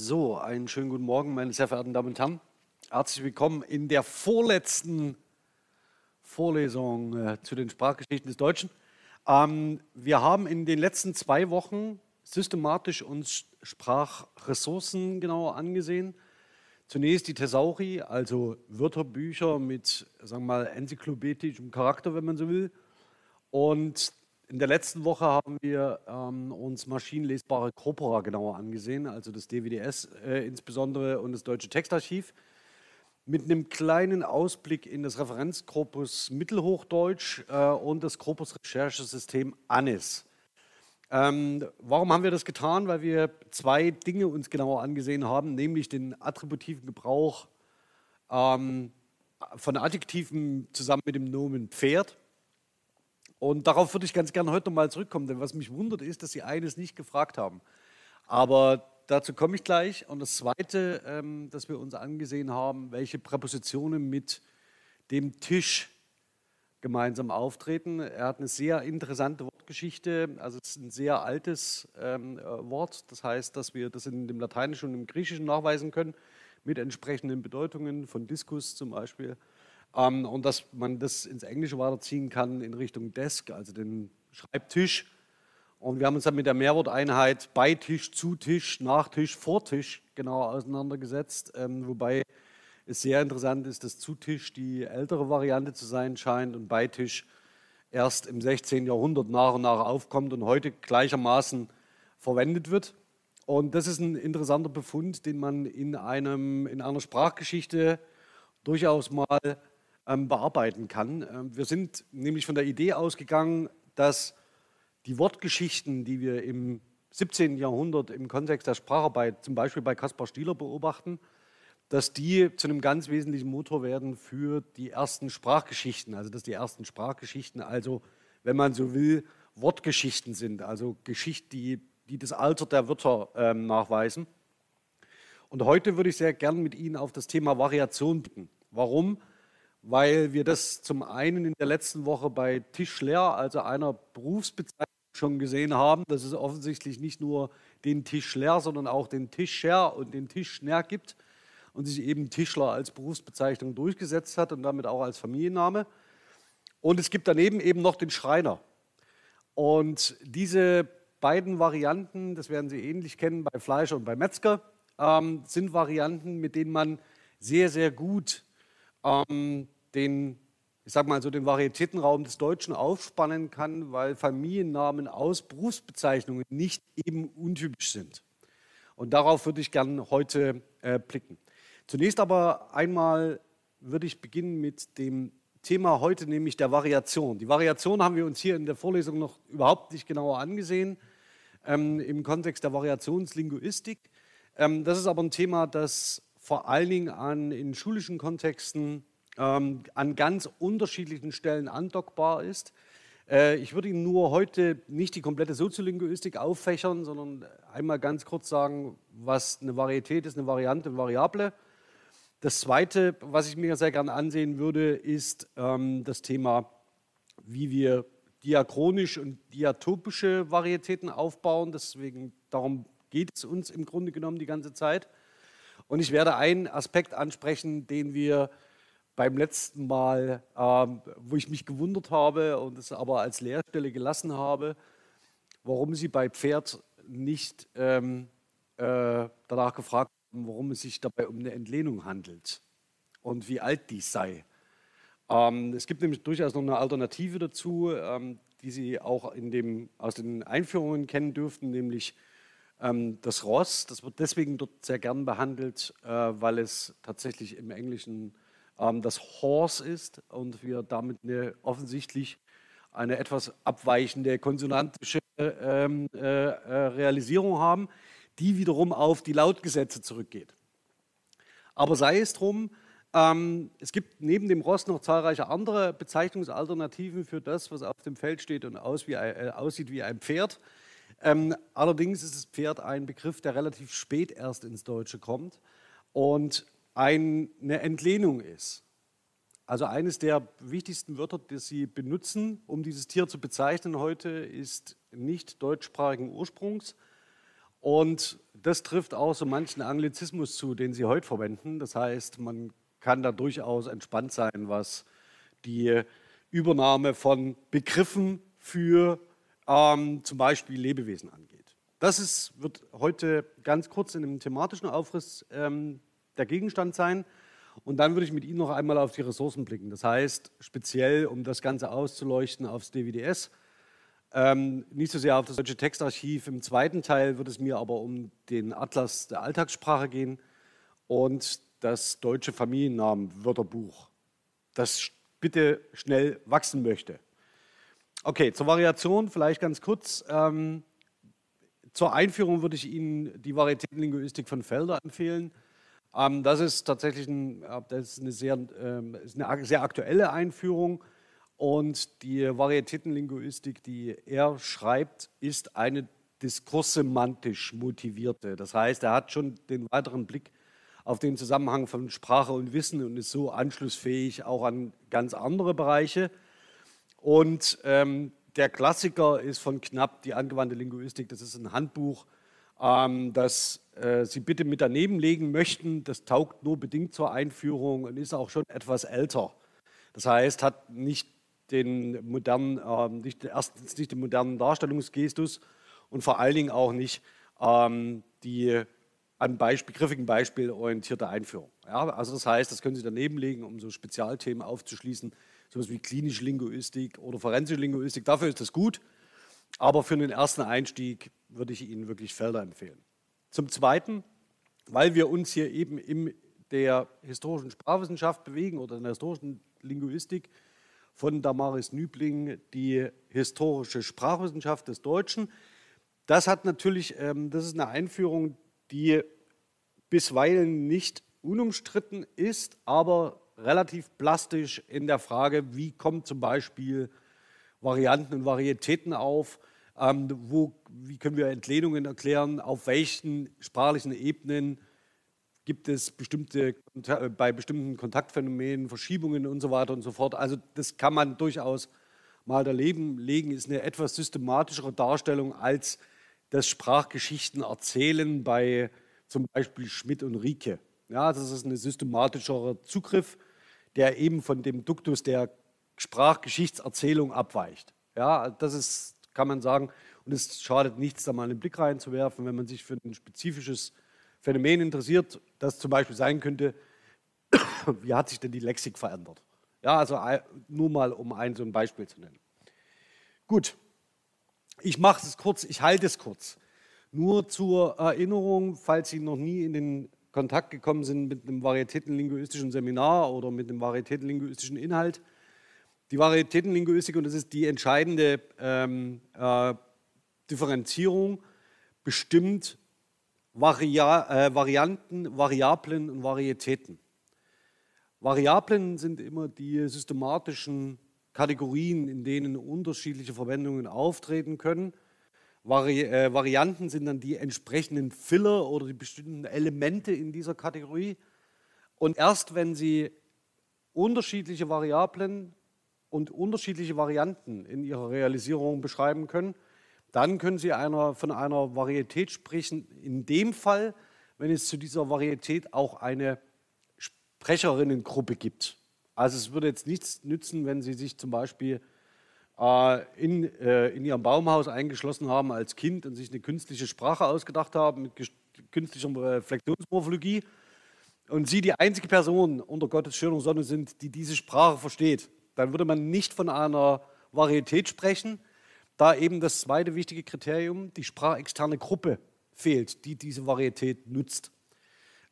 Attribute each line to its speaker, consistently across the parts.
Speaker 1: So, einen schönen guten Morgen, meine sehr verehrten Damen und Herren. Herzlich willkommen in der vorletzten Vorlesung äh, zu den Sprachgeschichten des Deutschen. Ähm, wir haben in den letzten zwei Wochen systematisch uns Sprachressourcen genauer angesehen. Zunächst die Thesauri, also Wörterbücher mit, sagen wir mal, enzyklopädischem Charakter, wenn man so will. Und in der letzten Woche haben wir ähm, uns maschinenlesbare Corpora genauer angesehen, also das DWDS äh, insbesondere und das Deutsche Textarchiv, mit einem kleinen Ausblick in das Referenzkorpus Mittelhochdeutsch äh, und das Korpus Recherchesystem ANIS. Ähm, warum haben wir das getan? Weil wir zwei Dinge uns genauer angesehen haben, nämlich den attributiven Gebrauch ähm, von Adjektiven zusammen mit dem Nomen Pferd und darauf würde ich ganz gerne heute nochmal zurückkommen, denn was mich wundert ist, dass Sie eines nicht gefragt haben. Aber dazu komme ich gleich. Und das Zweite, ähm, das wir uns angesehen haben, welche Präpositionen mit dem Tisch gemeinsam auftreten. Er hat eine sehr interessante Wortgeschichte, also es ist ein sehr altes ähm, äh, Wort. Das heißt, dass wir das in dem Lateinischen und im Griechischen nachweisen können, mit entsprechenden Bedeutungen von Diskus zum Beispiel. Ähm, und dass man das ins Englische weiterziehen kann in Richtung Desk, also den Schreibtisch. Und wir haben uns dann mit der Mehrworteinheit bei Tisch, zu Tisch, nach Tisch, vor Tisch genauer auseinandergesetzt. Ähm, wobei es sehr interessant ist, dass zu Tisch die ältere Variante zu sein scheint und bei Tisch erst im 16. Jahrhundert nach und nach aufkommt und heute gleichermaßen verwendet wird. Und das ist ein interessanter Befund, den man in, einem, in einer Sprachgeschichte durchaus mal bearbeiten kann. Ähm, wir sind nämlich von der Idee ausgegangen, dass die Wortgeschichten, die wir im 17. Jahrhundert im Kontext der Spracharbeit, zum Beispiel bei Caspar Stieler beobachten, dass die zu einem ganz wesentlichen Motor werden für die ersten Sprachgeschichten. Also dass die ersten Sprachgeschichten, also wenn man so will, Wortgeschichten sind, also Geschichten, die, die das Alter der Wörter ähm, nachweisen. Und heute würde ich sehr gern mit Ihnen auf das Thema Variation blicken. Warum? Weil wir das zum einen in der letzten Woche bei Tischler, also einer Berufsbezeichnung, schon gesehen haben, dass es offensichtlich nicht nur den Tischler, sondern auch den Tischer und den Tischner gibt und sich eben Tischler als Berufsbezeichnung durchgesetzt hat und damit auch als Familienname. Und es gibt daneben eben noch den Schreiner. Und diese beiden Varianten, das werden Sie ähnlich kennen bei Fleischer und bei Metzger, ähm, sind Varianten, mit denen man sehr, sehr gut ähm, den, ich sag mal so, den Varietätenraum des Deutschen aufspannen kann, weil Familiennamen aus Berufsbezeichnungen nicht eben untypisch sind. Und darauf würde ich gerne heute äh, blicken. Zunächst aber einmal würde ich beginnen mit dem Thema heute, nämlich der Variation. Die Variation haben wir uns hier in der Vorlesung noch überhaupt nicht genauer angesehen, ähm, im Kontext der Variationslinguistik. Ähm, das ist aber ein Thema, das vor allen Dingen an, in schulischen Kontexten ähm, an ganz unterschiedlichen Stellen andockbar ist. Äh, ich würde Ihnen nur heute nicht die komplette Soziolinguistik auffächern, sondern einmal ganz kurz sagen, was eine Varietät ist, eine Variante, eine Variable. Das Zweite, was ich mir sehr gerne ansehen würde, ist ähm, das Thema, wie wir diachronisch und diatopische Varietäten aufbauen. Deswegen, darum geht es uns im Grunde genommen die ganze Zeit. Und ich werde einen Aspekt ansprechen, den wir beim letzten Mal, ähm, wo ich mich gewundert habe und es aber als Leerstelle gelassen habe, warum Sie bei Pferd nicht ähm, äh, danach gefragt haben, warum es sich dabei um eine Entlehnung handelt und wie alt dies sei. Ähm, es gibt nämlich durchaus noch eine Alternative dazu, ähm, die Sie auch in dem, aus den Einführungen kennen dürften, nämlich ähm, das Ross, das wird deswegen dort sehr gern behandelt, äh, weil es tatsächlich im Englischen ähm, das Horse ist und wir damit eine, offensichtlich eine etwas abweichende konsonantische ähm, äh, äh, Realisierung haben, die wiederum auf die Lautgesetze zurückgeht. Aber sei es drum, ähm, es gibt neben dem Ross noch zahlreiche andere Bezeichnungsalternativen für das, was auf dem Feld steht und aus wie, äh, aussieht wie ein Pferd. Ähm, allerdings ist das Pferd ein Begriff, der relativ spät erst ins Deutsche kommt und eine Entlehnung ist. Also eines der wichtigsten Wörter, die Sie benutzen, um dieses Tier zu bezeichnen heute, ist nicht deutschsprachigen Ursprungs. Und das trifft auch so manchen Anglizismus zu, den Sie heute verwenden. Das heißt, man kann da durchaus entspannt sein, was die Übernahme von Begriffen für ähm, zum Beispiel Lebewesen angeht. Das ist, wird heute ganz kurz in einem thematischen Aufriss ähm, der Gegenstand sein. Und dann würde ich mit Ihnen noch einmal auf die Ressourcen blicken. Das heißt, speziell, um das Ganze auszuleuchten, aufs DWDS. Ähm, nicht so sehr auf das deutsche Textarchiv. Im zweiten Teil wird es mir aber um den Atlas der Alltagssprache gehen und das deutsche Familiennamenwörterbuch, das bitte schnell wachsen möchte. Okay, zur Variation vielleicht ganz kurz. Ähm, zur Einführung würde ich Ihnen die Varietätenlinguistik von Felder empfehlen. Ähm, das ist tatsächlich ein, das ist eine, sehr, ähm, ist eine sehr aktuelle Einführung. Und die Varietätenlinguistik, die er schreibt, ist eine diskurssemantisch motivierte. Das heißt, er hat schon den weiteren Blick auf den Zusammenhang von Sprache und Wissen und ist so anschlussfähig auch an ganz andere Bereiche. Und ähm, der Klassiker ist von Knapp die angewandte Linguistik. Das ist ein Handbuch, ähm, das äh, Sie bitte mit daneben legen möchten. Das taugt nur bedingt zur Einführung und ist auch schon etwas älter. Das heißt, hat nicht den modernen, äh, nicht, erstens nicht den modernen Darstellungsgestus und vor allen Dingen auch nicht ähm, die an Beispiel, griffigen Beispiel orientierte Einführung. Ja, also das heißt, das können Sie daneben legen, um so Spezialthemen aufzuschließen, sowas wie klinische Linguistik oder forensische Linguistik. Dafür ist das gut, aber für den ersten Einstieg würde ich Ihnen wirklich Felder empfehlen. Zum Zweiten, weil wir uns hier eben in der historischen Sprachwissenschaft bewegen oder in der historischen Linguistik, von Damaris Nübling die historische Sprachwissenschaft des Deutschen. Das hat natürlich, ähm, das ist eine Einführung, die bisweilen nicht unumstritten ist, aber relativ plastisch in der Frage, wie kommen zum Beispiel Varianten und Varietäten auf, ähm, wo, wie können wir Entlehnungen erklären, auf welchen sprachlichen Ebenen gibt es bestimmte, bei bestimmten Kontaktphänomenen Verschiebungen und so weiter und so fort. Also das kann man durchaus mal daneben legen, ist eine etwas systematischere Darstellung als das Sprachgeschichten erzählen bei zum Beispiel Schmidt und Rieke. Ja, das ist ein systematischerer Zugriff, der eben von dem Duktus der Sprachgeschichtserzählung abweicht. Ja, das ist, kann man sagen, und es schadet nichts, da mal einen Blick reinzuwerfen, wenn man sich für ein spezifisches Phänomen interessiert, das zum Beispiel sein könnte, wie hat sich denn die Lexik verändert? Ja, also nur mal, um ein so ein Beispiel zu nennen. Gut, ich mache es kurz, ich halte es kurz. Nur zur Erinnerung, falls Sie noch nie in den Kontakt gekommen sind mit einem varietätenlinguistischen Seminar oder mit einem varietätenlinguistischen Inhalt. Die Varietätenlinguistik, und das ist die entscheidende ähm, äh, Differenzierung, bestimmt Varia äh, Varianten, Variablen und Varietäten. Variablen sind immer die systematischen Kategorien, in denen unterschiedliche Verwendungen auftreten können. Vari äh, Varianten sind dann die entsprechenden Filler oder die bestimmten Elemente in dieser Kategorie. Und erst wenn Sie unterschiedliche Variablen und unterschiedliche Varianten in ihrer Realisierung beschreiben können, dann können Sie einer, von einer Varietät sprechen. In dem Fall, wenn es zu dieser Varietät auch eine Sprecherinnengruppe gibt. Also es würde jetzt nichts nützen, wenn Sie sich zum Beispiel äh, in, äh, in Ihrem Baumhaus eingeschlossen haben als Kind und sich eine künstliche Sprache ausgedacht haben mit künstlicher Reflexionsmorphologie und Sie die einzige Person unter Gottes schöner Sonne sind, die diese Sprache versteht. Dann würde man nicht von einer Varietät sprechen, da eben das zweite wichtige Kriterium, die sprachexterne Gruppe, fehlt, die diese Varietät nutzt.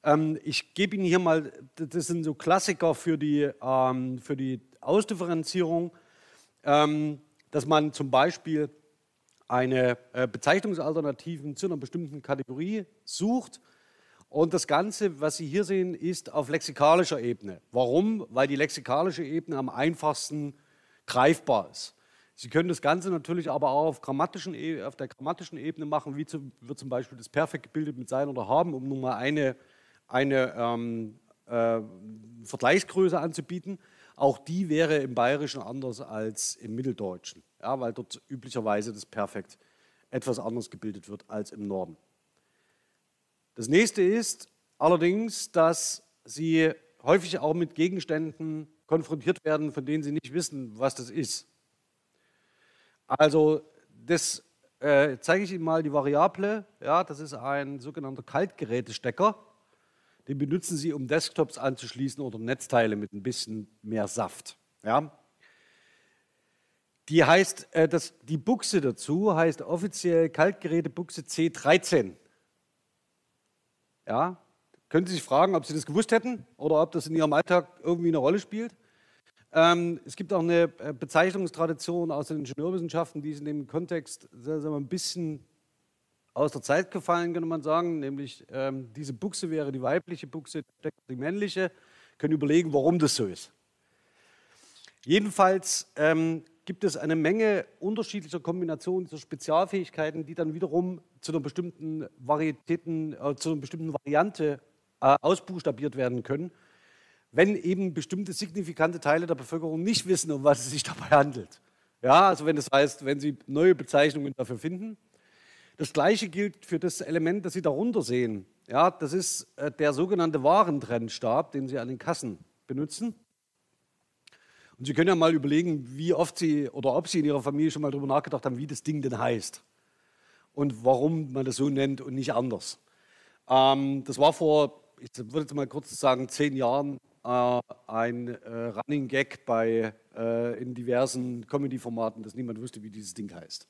Speaker 1: Ähm, ich gebe Ihnen hier mal, das sind so Klassiker für die, ähm, für die Ausdifferenzierung, ähm, dass man zum Beispiel eine äh, Bezeichnungsalternativen zu einer bestimmten Kategorie sucht. Und das Ganze, was Sie hier sehen, ist auf lexikalischer Ebene. Warum? Weil die lexikalische Ebene am einfachsten greifbar ist. Sie können das Ganze natürlich aber auch auf, grammatischen, e, auf der grammatischen Ebene machen, wie zu, wird zum Beispiel das Perfekt gebildet mit sein oder haben, um nun mal eine, eine ähm, äh, Vergleichsgröße anzubieten. Auch die wäre im Bayerischen anders als im Mitteldeutschen, ja, weil dort üblicherweise das Perfekt etwas anders gebildet wird als im Norden. Das nächste ist allerdings, dass sie häufig auch mit Gegenständen konfrontiert werden, von denen sie nicht wissen, was das ist. Also das äh, zeige ich Ihnen mal die Variable. Ja, das ist ein sogenannter Kaltgerätestecker. Den benutzen Sie, um Desktops anzuschließen oder Netzteile mit ein bisschen mehr Saft. Ja. Die heißt, äh, das, die Buchse dazu heißt offiziell Kaltgerätebuchse C13. Ja, können Sie sich fragen, ob Sie das gewusst hätten oder ob das in Ihrem Alltag irgendwie eine Rolle spielt? Ähm, es gibt auch eine äh, Bezeichnungstradition aus den Ingenieurwissenschaften, die ist in dem Kontext sagen wir, ein bisschen aus der Zeit gefallen, könnte man sagen. Nämlich ähm, diese Buchse wäre die weibliche Buchse, die männliche. Können überlegen, warum das so ist. Jedenfalls ähm, gibt es eine Menge unterschiedlicher Kombinationen dieser Spezialfähigkeiten, die dann wiederum zu einer bestimmten Varietäten, äh, zu einer bestimmten Variante äh, ausbuchstabiert werden können, wenn eben bestimmte signifikante Teile der Bevölkerung nicht wissen, um was es sich dabei handelt. Ja, also wenn das heißt, wenn sie neue Bezeichnungen dafür finden. Das gleiche gilt für das Element, das Sie darunter sehen. Ja, das ist äh, der sogenannte Warentrennstab, den Sie an den Kassen benutzen. Und Sie können ja mal überlegen, wie oft Sie oder ob Sie in Ihrer Familie schon mal darüber nachgedacht haben, wie das Ding denn heißt und warum man das so nennt und nicht anders. Ähm, das war vor, ich würde jetzt mal kurz sagen, zehn Jahren äh, ein äh, Running Gag bei, äh, in diversen Comedy-Formaten, dass niemand wusste, wie dieses Ding heißt.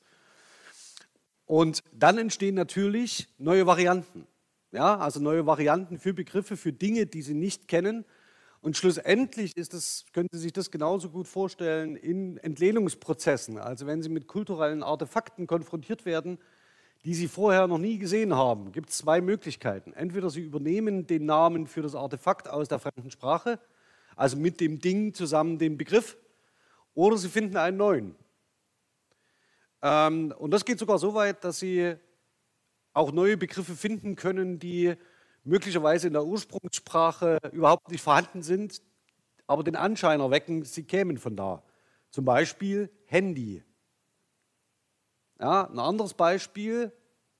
Speaker 1: Und dann entstehen natürlich neue Varianten. Ja, also neue Varianten für Begriffe, für Dinge, die Sie nicht kennen und schlussendlich ist das, können Sie sich das genauso gut vorstellen in Entlehnungsprozessen. Also wenn Sie mit kulturellen Artefakten konfrontiert werden, die Sie vorher noch nie gesehen haben, gibt es zwei Möglichkeiten. Entweder Sie übernehmen den Namen für das Artefakt aus der fremden Sprache, also mit dem Ding zusammen den Begriff, oder Sie finden einen neuen. Ähm, und das geht sogar so weit, dass Sie auch neue Begriffe finden können, die möglicherweise in der Ursprungssprache überhaupt nicht vorhanden sind, aber den Anschein erwecken, sie kämen von da. Zum Beispiel Handy. Ja, ein anderes Beispiel,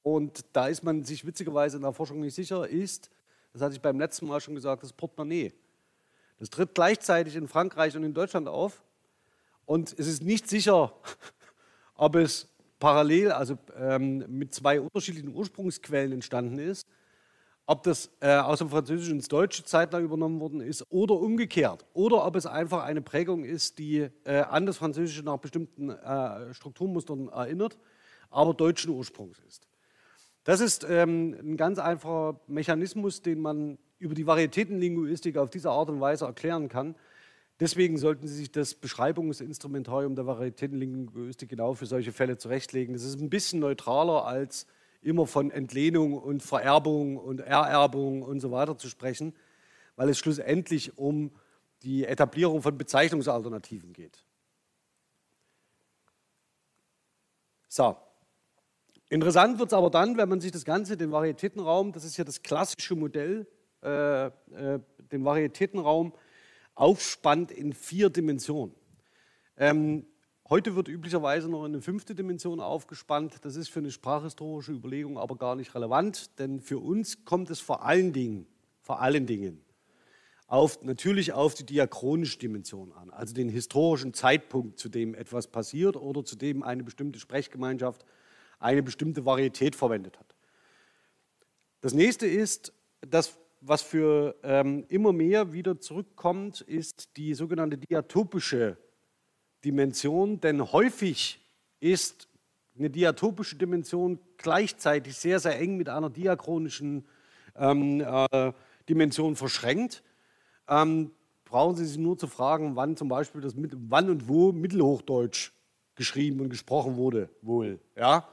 Speaker 1: und da ist man sich witzigerweise in der Forschung nicht sicher, ist, das hatte ich beim letzten Mal schon gesagt, das Portemonnaie. Das tritt gleichzeitig in Frankreich und in Deutschland auf. Und es ist nicht sicher, ob es parallel, also ähm, mit zwei unterschiedlichen Ursprungsquellen entstanden ist ob das äh, aus dem Französischen ins Deutsche zeitlang übernommen worden ist oder umgekehrt. Oder ob es einfach eine Prägung ist, die äh, an das Französische nach bestimmten äh, Strukturmustern erinnert, aber deutschen Ursprungs ist. Das ist ähm, ein ganz einfacher Mechanismus, den man über die Varietätenlinguistik auf diese Art und Weise erklären kann. Deswegen sollten Sie sich das Beschreibungsinstrumentarium der Varietätenlinguistik genau für solche Fälle zurechtlegen. Das ist ein bisschen neutraler als immer von Entlehnung und Vererbung und Ererbung und so weiter zu sprechen, weil es schlussendlich um die Etablierung von Bezeichnungsalternativen geht. So. Interessant wird es aber dann, wenn man sich das Ganze, den Varietätenraum, das ist ja das klassische Modell, äh, äh, den Varietätenraum aufspannt in vier Dimensionen. Ähm, Heute wird üblicherweise noch eine fünfte Dimension aufgespannt. Das ist für eine sprachhistorische Überlegung aber gar nicht relevant, denn für uns kommt es vor allen Dingen, vor allen Dingen auf, natürlich auf die diachronische Dimension an, also den historischen Zeitpunkt, zu dem etwas passiert oder zu dem eine bestimmte Sprechgemeinschaft eine bestimmte Varietät verwendet hat. Das nächste ist, das, was für ähm, immer mehr wieder zurückkommt, ist die sogenannte diatopische Dimension, denn häufig ist eine diatopische Dimension gleichzeitig sehr, sehr eng mit einer diachronischen ähm, äh, Dimension verschränkt. Ähm, brauchen Sie sich nur zu fragen, wann zum Beispiel das wann und wo Mittelhochdeutsch geschrieben und gesprochen wurde, wohl. Ja?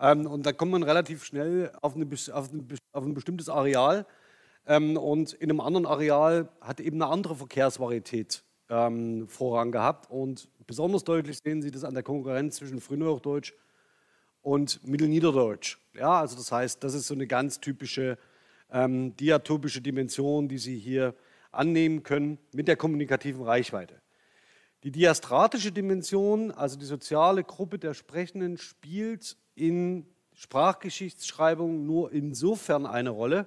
Speaker 1: Ähm, und da kommt man relativ schnell auf, eine, auf, eine, auf ein bestimmtes Areal. Ähm, und in einem anderen Areal hat eben eine andere Verkehrsvarietät ähm, Vorrang gehabt. Und besonders deutlich sehen Sie das an der Konkurrenz zwischen Frühhochdeutsch und Mittelniederdeutsch. Ja, also das heißt, das ist so eine ganz typische ähm, diatopische Dimension, die Sie hier annehmen können mit der kommunikativen Reichweite. Die diastratische Dimension, also die soziale Gruppe der Sprechenden, spielt in Sprachgeschichtsschreibung nur insofern eine Rolle,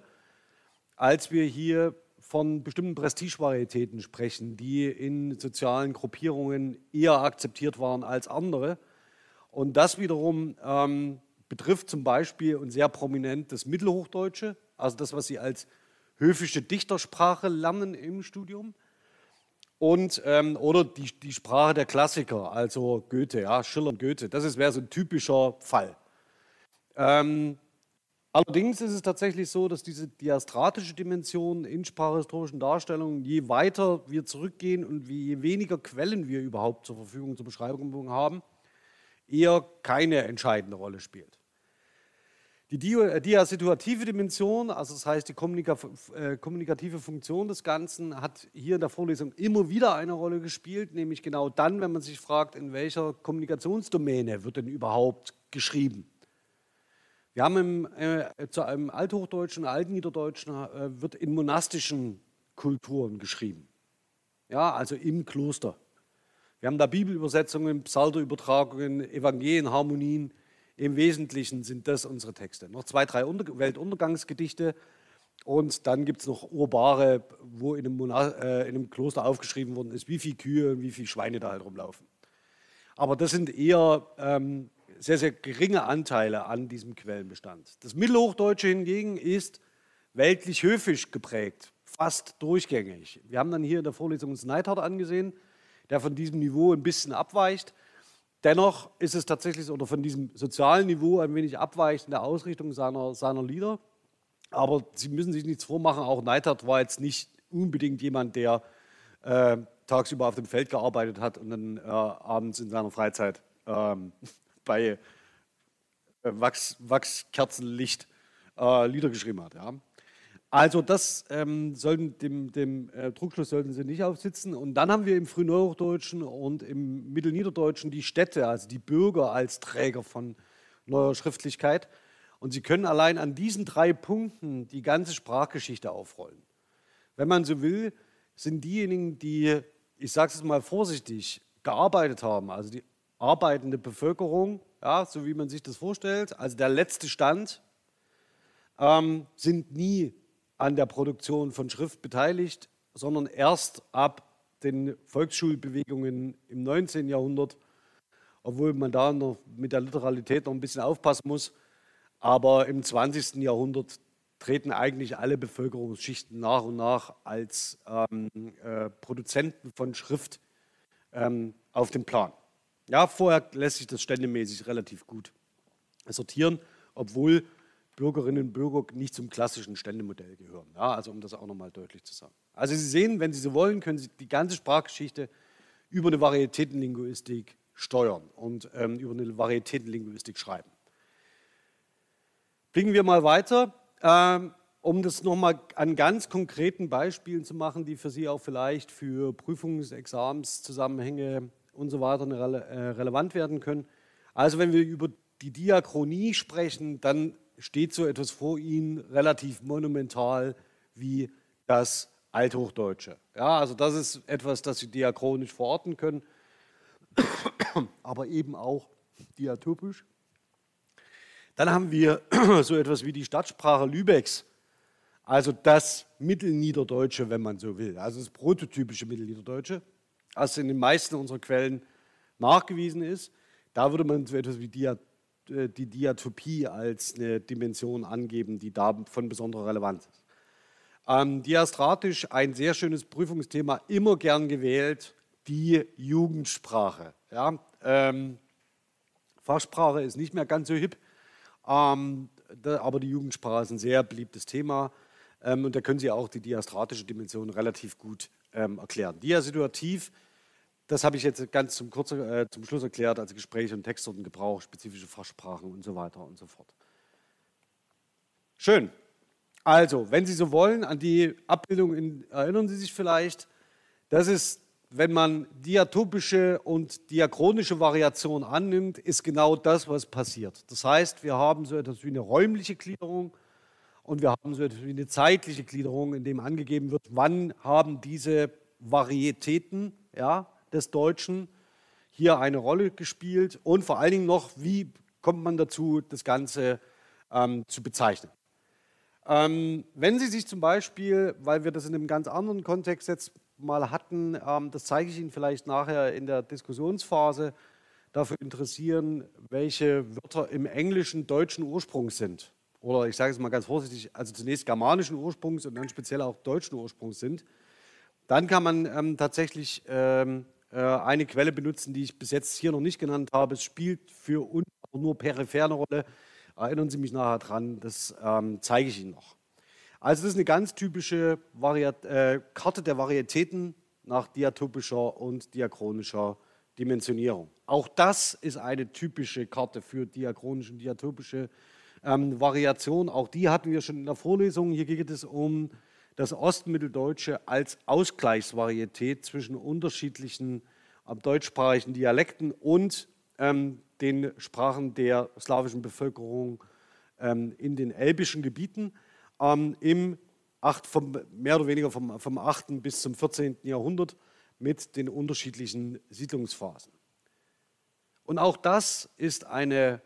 Speaker 1: als wir hier von bestimmten Prestigevarietäten sprechen, die in sozialen Gruppierungen eher akzeptiert waren als andere. Und das wiederum ähm, betrifft zum Beispiel und sehr prominent das Mittelhochdeutsche, also das, was Sie als höfische Dichtersprache lernen im Studium. Und, ähm, oder die, die Sprache der Klassiker, also Goethe, ja, Schiller und Goethe. Das wäre so ein typischer Fall. Ähm, allerdings ist es tatsächlich so, dass diese diastratische Dimension in sprachhistorischen Darstellungen, je weiter wir zurückgehen und je weniger Quellen wir überhaupt zur Verfügung zur Beschreibung haben, eher keine entscheidende Rolle spielt. Die äh, diasituative Dimension, also das heißt die äh, kommunikative Funktion des Ganzen, hat hier in der Vorlesung immer wieder eine Rolle gespielt, nämlich genau dann, wenn man sich fragt, in welcher Kommunikationsdomäne wird denn überhaupt geschrieben. Wir haben im, äh, zu einem Althochdeutschen, Altniederdeutschen äh, wird in monastischen Kulturen geschrieben. Ja, also im Kloster. Wir haben da Bibelübersetzungen, Psalterübertragungen, Evangelienharmonien. Im Wesentlichen sind das unsere Texte. Noch zwei, drei Unter Weltuntergangsgedichte und dann gibt es noch Urbare, wo in einem, äh, in einem, Kloster aufgeschrieben worden ist, wie viele Kühe und wie viele Schweine da halt rumlaufen. Aber das sind eher ähm, sehr, sehr geringe Anteile an diesem Quellenbestand. Das Mittelhochdeutsche hingegen ist weltlich höfisch geprägt, fast durchgängig. Wir haben dann hier in der Vorlesung uns Neidhardt angesehen, der von diesem Niveau ein bisschen abweicht. Dennoch ist es tatsächlich oder von diesem sozialen Niveau ein wenig abweicht in der Ausrichtung seiner, seiner Lieder. Aber Sie müssen sich nichts vormachen, auch Neidhardt war jetzt nicht unbedingt jemand, der äh, tagsüber auf dem Feld gearbeitet hat und dann äh, abends in seiner Freizeit ähm, bei äh, Wachs, Wachskerzenlicht äh, Lieder geschrieben hat. Ja. Also das ähm, sollten, dem, dem äh, Druckschluss sollten Sie nicht aufsitzen. Und dann haben wir im Frühneuhochdeutschen und im Mittelniederdeutschen die Städte, also die Bürger als Träger von neuer Schriftlichkeit. Und Sie können allein an diesen drei Punkten die ganze Sprachgeschichte aufrollen. Wenn man so will, sind diejenigen, die, ich sage es mal vorsichtig, gearbeitet haben, also die arbeitende Bevölkerung, ja, so wie man sich das vorstellt, also der letzte Stand, ähm, sind nie an der Produktion von Schrift beteiligt, sondern erst ab den Volksschulbewegungen im 19. Jahrhundert, obwohl man da noch mit der Literalität noch ein bisschen aufpassen muss. Aber im 20. Jahrhundert treten eigentlich alle Bevölkerungsschichten nach und nach als ähm, äh, Produzenten von Schrift ähm, auf den Plan. Ja, vorher lässt sich das ständemäßig relativ gut sortieren, obwohl Bürgerinnen und Bürger nicht zum klassischen Ständemodell gehören. Ja, also um das auch nochmal deutlich zu sagen. Also Sie sehen, wenn Sie so wollen, können Sie die ganze Sprachgeschichte über eine Varietätenlinguistik steuern und ähm, über eine Varietätenlinguistik schreiben. Blicken wir mal weiter, ähm, um das nochmal an ganz konkreten Beispielen zu machen, die für Sie auch vielleicht für Prüfungsexamenszusammenhänge und so weiter rele äh, relevant werden können. Also wenn wir über die Diachronie sprechen, dann steht so etwas vor Ihnen relativ monumental wie das Althochdeutsche. Ja, also das ist etwas, das Sie diachronisch verorten können, aber eben auch diatopisch. Dann haben wir so etwas wie die Stadtsprache Lübecks, also das Mittelniederdeutsche, wenn man so will, also das prototypische Mittelniederdeutsche, das in den meisten unserer Quellen nachgewiesen ist. Da würde man so etwas wie Diat äh, die Diatopie als eine Dimension angeben, die da von besonderer Relevanz ist. Ähm, diastratisch ein sehr schönes Prüfungsthema, immer gern gewählt, die Jugendsprache. Ja, ähm, Fachsprache ist nicht mehr ganz so hip, ähm, da, aber die Jugendsprache ist ein sehr beliebtes Thema ähm, und da können Sie auch die diastratische Dimension relativ gut ähm, erklären. Diasituativ das habe ich jetzt ganz zum, kurz, äh, zum Schluss erklärt, also Gespräche und Textsortengebrauch, spezifische Fachsprachen und so weiter und so fort. Schön. Also, wenn Sie so wollen, an die Abbildung in, erinnern Sie sich vielleicht. Das ist, wenn man diatopische und diachronische Variation annimmt, ist genau das, was passiert. Das heißt, wir haben so etwas wie eine räumliche Gliederung und wir haben so etwas wie eine zeitliche Gliederung, in dem angegeben wird, wann haben diese Varietäten, ja, des Deutschen hier eine Rolle gespielt und vor allen Dingen noch, wie kommt man dazu, das Ganze ähm, zu bezeichnen. Ähm, wenn Sie sich zum Beispiel, weil wir das in einem ganz anderen Kontext jetzt mal hatten, ähm, das zeige ich Ihnen vielleicht nachher in der Diskussionsphase, dafür interessieren, welche Wörter im Englischen deutschen Ursprungs sind. Oder ich sage es mal ganz vorsichtig, also zunächst germanischen Ursprungs und dann speziell auch deutschen Ursprungs sind, dann kann man ähm, tatsächlich ähm, äh, eine Quelle benutzen, die ich bis jetzt hier noch nicht genannt habe. Es spielt für uns nur peripher eine Rolle. Erinnern Sie mich nachher dran, das ähm, zeige ich Ihnen noch. Also das ist eine ganz typische Variat äh, Karte der Varietäten nach diatopischer und diachronischer Dimensionierung. Auch das ist eine typische Karte für diachronische und diatopische ähm, Variation. Auch die hatten wir schon in der Vorlesung. Hier geht es um das Ostmitteldeutsche als Ausgleichsvarietät zwischen unterschiedlichen deutschsprachigen Dialekten und ähm, den Sprachen der slawischen Bevölkerung ähm, in den elbischen Gebieten ähm, im 8, vom, mehr oder weniger vom, vom 8. bis zum 14. Jahrhundert mit den unterschiedlichen Siedlungsphasen. Und auch das ist eine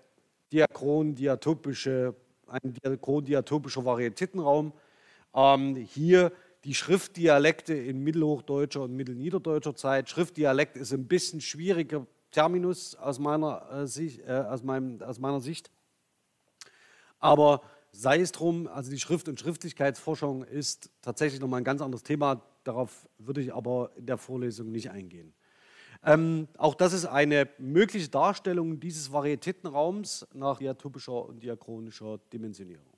Speaker 1: diachron-diatopische, ein diachron-diatopischer Varietätenraum. Ähm, hier die Schriftdialekte in mittelhochdeutscher und mittelniederdeutscher Zeit. Schriftdialekt ist ein bisschen schwieriger Terminus aus meiner, äh, Sicht, äh, aus, meinem, aus meiner Sicht. Aber sei es drum, also die Schrift- und Schriftlichkeitsforschung ist tatsächlich nochmal ein ganz anderes Thema. Darauf würde ich aber in der Vorlesung nicht eingehen. Ähm, auch das ist eine mögliche Darstellung dieses Varietätenraums nach diatopischer und diachronischer Dimensionierung.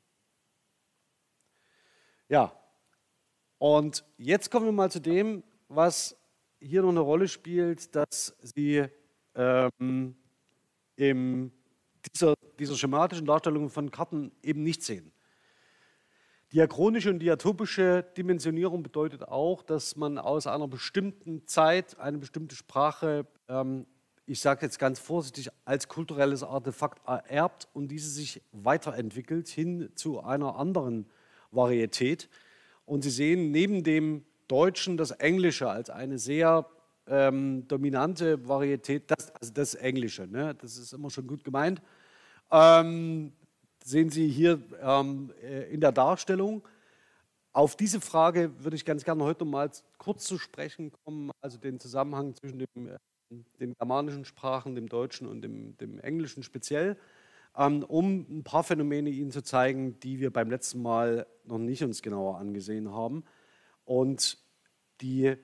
Speaker 1: Ja, und jetzt kommen wir mal zu dem, was hier noch eine Rolle spielt, dass Sie ähm, in dieser, dieser schematischen Darstellung von Karten eben nicht sehen. Diachronische und diatopische Dimensionierung bedeutet auch, dass man aus einer bestimmten Zeit eine bestimmte Sprache, ähm, ich sage jetzt ganz vorsichtig, als kulturelles Artefakt ererbt und diese sich weiterentwickelt hin zu einer anderen Varietät. Und Sie sehen neben dem Deutschen das Englische als eine sehr ähm, dominante Varietät, das, also das Englische, ne? das ist immer schon gut gemeint. Ähm, sehen Sie hier ähm, äh, in der Darstellung. Auf diese Frage würde ich ganz gerne heute mal kurz zu sprechen kommen, also den Zusammenhang zwischen dem, äh, den germanischen Sprachen, dem Deutschen und dem, dem Englischen speziell, um ein paar Phänomene Ihnen zu zeigen, die wir beim letzten Mal noch nicht uns genauer angesehen haben. Und, die,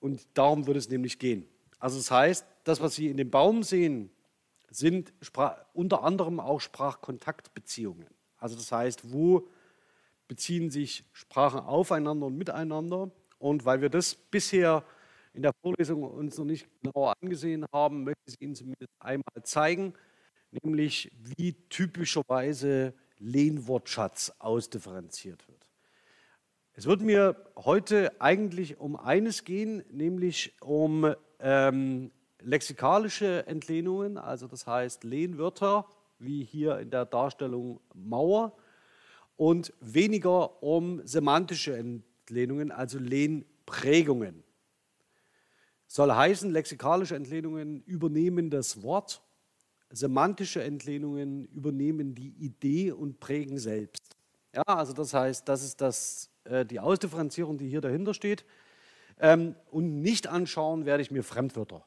Speaker 1: und darum wird es nämlich gehen. Also das heißt, das, was Sie in dem Baum sehen, sind unter anderem auch Sprachkontaktbeziehungen. Also das heißt, wo beziehen sich Sprachen aufeinander und miteinander? Und weil wir das bisher in der Vorlesung uns noch nicht genauer angesehen haben, möchte ich Ihnen zumindest einmal zeigen, nämlich wie typischerweise Lehnwortschatz ausdifferenziert wird. Es wird mir heute eigentlich um eines gehen, nämlich um ähm, lexikalische Entlehnungen, also das heißt Lehnwörter, wie hier in der Darstellung Mauer, und weniger um semantische Entlehnungen, also Lehnprägungen. Soll heißen, lexikalische Entlehnungen übernehmen das Wort, semantische Entlehnungen übernehmen die Idee und prägen selbst. Ja, also das heißt, das ist das, äh, die Ausdifferenzierung, die hier dahinter steht. Ähm, und nicht anschauen werde ich mir Fremdwörter.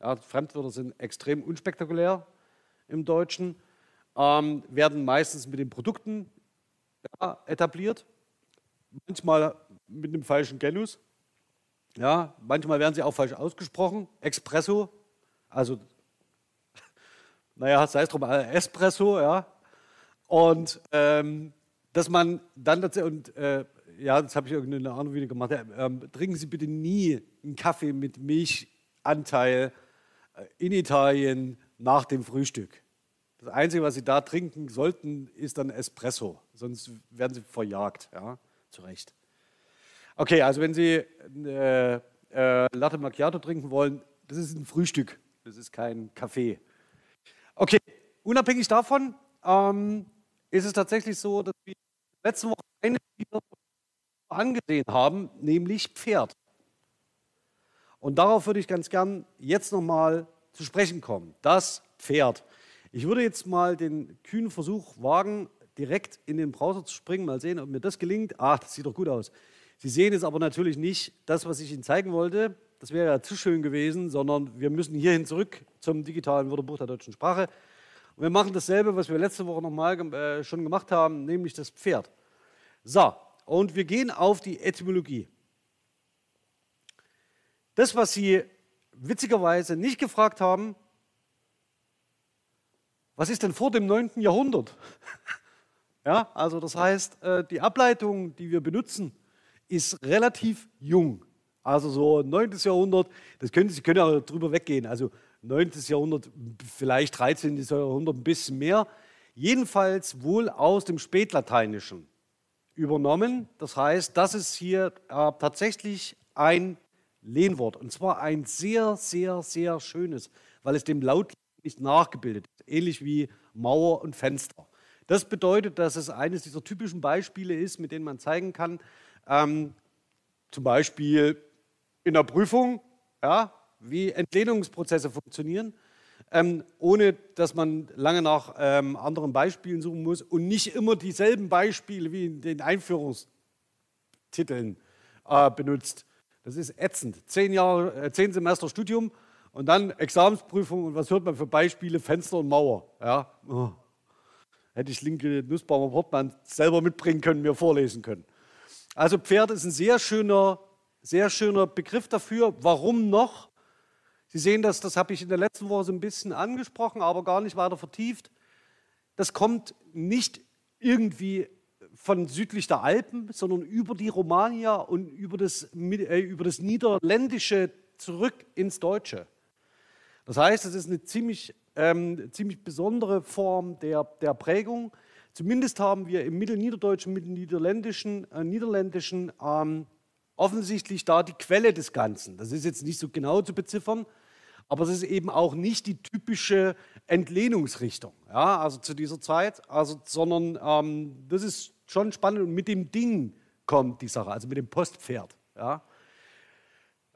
Speaker 1: Ja, Fremdwörter sind extrem unspektakulär im Deutschen, ähm, werden meistens mit den Produkten ja, etabliert, manchmal mit einem falschen Genus. Ja, manchmal werden sie auch falsch ausgesprochen. Espresso, also, naja, sei es drum, äh, Espresso, ja. Und ähm, dass man dann dazu, und äh, ja, das habe ich irgendeine Ahnung wieder gemacht, äh, trinken Sie bitte nie einen Kaffee mit Milchanteil äh, in Italien nach dem Frühstück. Das Einzige, was Sie da trinken sollten, ist dann Espresso, sonst werden Sie verjagt. Ja, zu Recht. Okay, also wenn Sie äh, äh, Latte Macchiato trinken wollen, das ist ein Frühstück, das ist kein Kaffee. Unabhängig davon ähm, ist es tatsächlich so, dass wir letzte Woche eine Tier angesehen haben, nämlich Pferd. Und darauf würde ich ganz gern jetzt nochmal zu sprechen kommen. Das Pferd. Ich würde jetzt mal den kühnen Versuch wagen, direkt in den Browser zu springen, mal sehen, ob mir das gelingt. Ah, das sieht doch gut aus. Sie sehen jetzt aber natürlich nicht das, was ich Ihnen zeigen wollte. Das wäre ja zu schön gewesen, sondern wir müssen hierhin zurück zum digitalen Wörterbuch der deutschen Sprache. Und wir machen dasselbe, was wir letzte Woche nochmal äh, schon gemacht haben, nämlich das Pferd. So, und wir gehen auf die Etymologie. Das, was Sie witzigerweise nicht gefragt haben, was ist denn vor dem 9. Jahrhundert? ja, also das heißt, äh, die Ableitung, die wir benutzen, ist relativ jung. Also so 9. Jahrhundert, das können Sie können ja drüber weggehen. Also 9. Jahrhundert, vielleicht 13. Jahrhundert ein bisschen mehr. Jedenfalls wohl aus dem Spätlateinischen übernommen. Das heißt, das ist hier äh, tatsächlich ein Lehnwort. Und zwar ein sehr, sehr, sehr schönes, weil es dem Laut nicht nachgebildet ist. Ähnlich wie Mauer und Fenster. Das bedeutet, dass es eines dieser typischen Beispiele ist, mit denen man zeigen kann, ähm, zum Beispiel in der Prüfung, ja, wie Entlehnungsprozesse funktionieren, ähm, ohne dass man lange nach ähm, anderen Beispielen suchen muss und nicht immer dieselben Beispiele wie in den Einführungstiteln äh, benutzt. Das ist ätzend. Zehn, Jahre, äh, zehn Semester Studium und dann Examensprüfung und was hört man für Beispiele? Fenster und Mauer. Ja? Oh. Hätte ich linke Nussbaumer Portmann selber mitbringen können, mir vorlesen können. Also Pferd ist ein sehr schöner, sehr schöner Begriff dafür. Warum noch? Sie sehen das, das habe ich in der letzten Woche so ein bisschen angesprochen, aber gar nicht weiter vertieft. Das kommt nicht irgendwie von südlich der Alpen, sondern über die Romania und über das, äh, über das Niederländische zurück ins Deutsche. Das heißt, es ist eine ziemlich, ähm, ziemlich besondere Form der, der Prägung. Zumindest haben wir im Mittelniederdeutschen, Mittelniederländischen, äh, Niederländischen ähm, offensichtlich da die Quelle des Ganzen. Das ist jetzt nicht so genau zu beziffern, aber es ist eben auch nicht die typische Entlehnungsrichtung, ja, also zu dieser Zeit, also, sondern ähm, das ist schon spannend und mit dem Ding kommt die Sache, also mit dem Postpferd. Ja.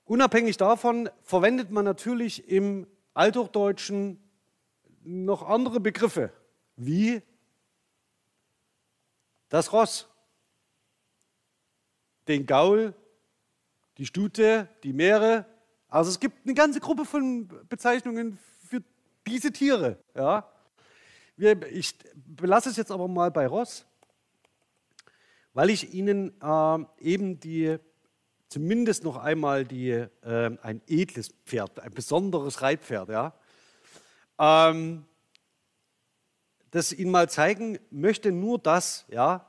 Speaker 1: Unabhängig davon verwendet man natürlich im Althochdeutschen noch andere Begriffe, wie das Ross, den Gaul, die Stute, die Meere, also es gibt eine ganze Gruppe von Bezeichnungen für diese Tiere. Ja. Ich belasse es jetzt aber mal bei Ross, weil ich Ihnen äh, eben die zumindest noch einmal die, äh, ein edles Pferd, ein besonderes Reitpferd, ja, ähm, das Ihnen mal zeigen möchte, nur das, ja,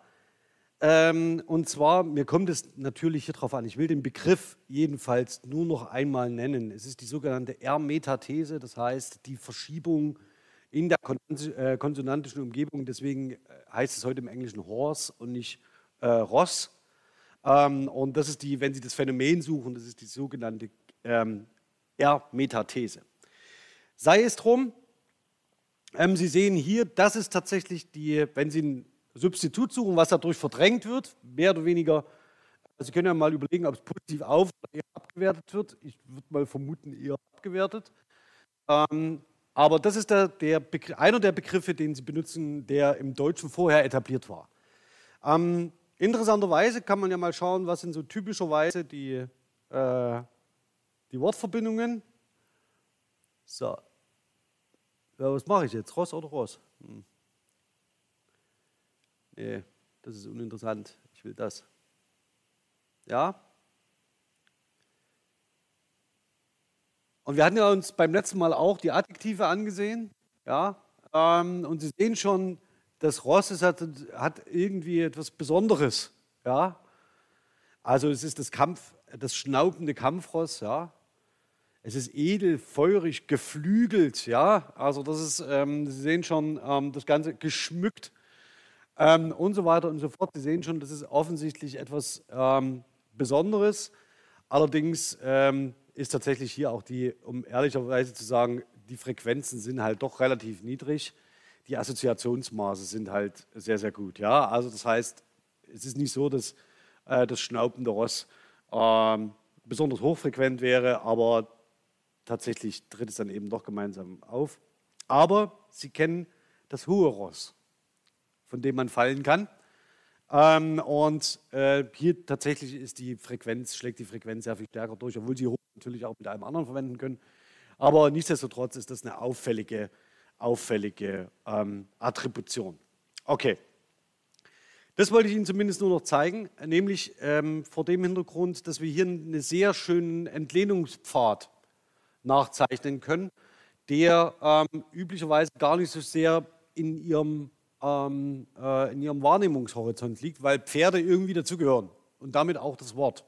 Speaker 1: ähm, und zwar, mir kommt es natürlich hier drauf an, ich will den Begriff jedenfalls nur noch einmal nennen. Es ist die sogenannte R-Metathese, das heißt die Verschiebung in der äh, konsonantischen Umgebung. Deswegen äh, heißt es heute im Englischen Horse und nicht äh, Ross. Ähm, und das ist die, wenn Sie das Phänomen suchen, das ist die sogenannte ähm, R-Metathese. Sei es drum, ähm, Sie sehen hier, das ist tatsächlich die, wenn Sie ein Substitut suchen, was dadurch verdrängt wird, mehr oder weniger. Also Sie können ja mal überlegen, ob es positiv auf oder eher abgewertet wird. Ich würde mal vermuten, eher abgewertet. Ähm, aber das ist der, der einer der Begriffe, den Sie benutzen, der im Deutschen vorher etabliert war. Ähm, interessanterweise kann man ja mal schauen, was sind so typischerweise die, äh, die Wortverbindungen. So. Ja, was mache ich jetzt? Ross oder Ross? Hm nee, das ist uninteressant, ich will das. Ja? Und wir hatten ja uns beim letzten Mal auch die Adjektive angesehen. Ja? Ähm, und Sie sehen schon, das Ross hat, hat irgendwie etwas Besonderes. Ja? Also es ist das Kampf, das schnaubende Kampfross, ja. Es ist edel, feurig, geflügelt, ja. Also das ist, ähm, Sie sehen schon, ähm, das Ganze geschmückt ähm, und so weiter und so fort. Sie sehen schon, das ist offensichtlich etwas ähm, Besonderes. Allerdings ähm, ist tatsächlich hier auch die, um ehrlicherweise zu sagen, die Frequenzen sind halt doch relativ niedrig. Die Assoziationsmaße sind halt sehr, sehr gut. Ja? Also das heißt, es ist nicht so, dass äh, das schnaubende Ross ähm, besonders hochfrequent wäre, aber tatsächlich tritt es dann eben doch gemeinsam auf. Aber Sie kennen das hohe Ross, von dem man fallen kann. Ähm, und äh, hier tatsächlich ist die Frequenz, schlägt die Frequenz sehr viel stärker durch, obwohl Sie natürlich auch mit einem anderen verwenden können. Aber nichtsdestotrotz ist das eine auffällige, auffällige ähm, Attribution. Okay. Das wollte ich Ihnen zumindest nur noch zeigen, nämlich ähm, vor dem Hintergrund, dass wir hier einen sehr schönen Entlehnungspfad nachzeichnen können, der ähm, üblicherweise gar nicht so sehr in ihrem, ähm, äh, in ihrem Wahrnehmungshorizont liegt, weil Pferde irgendwie dazugehören und damit auch das Wort.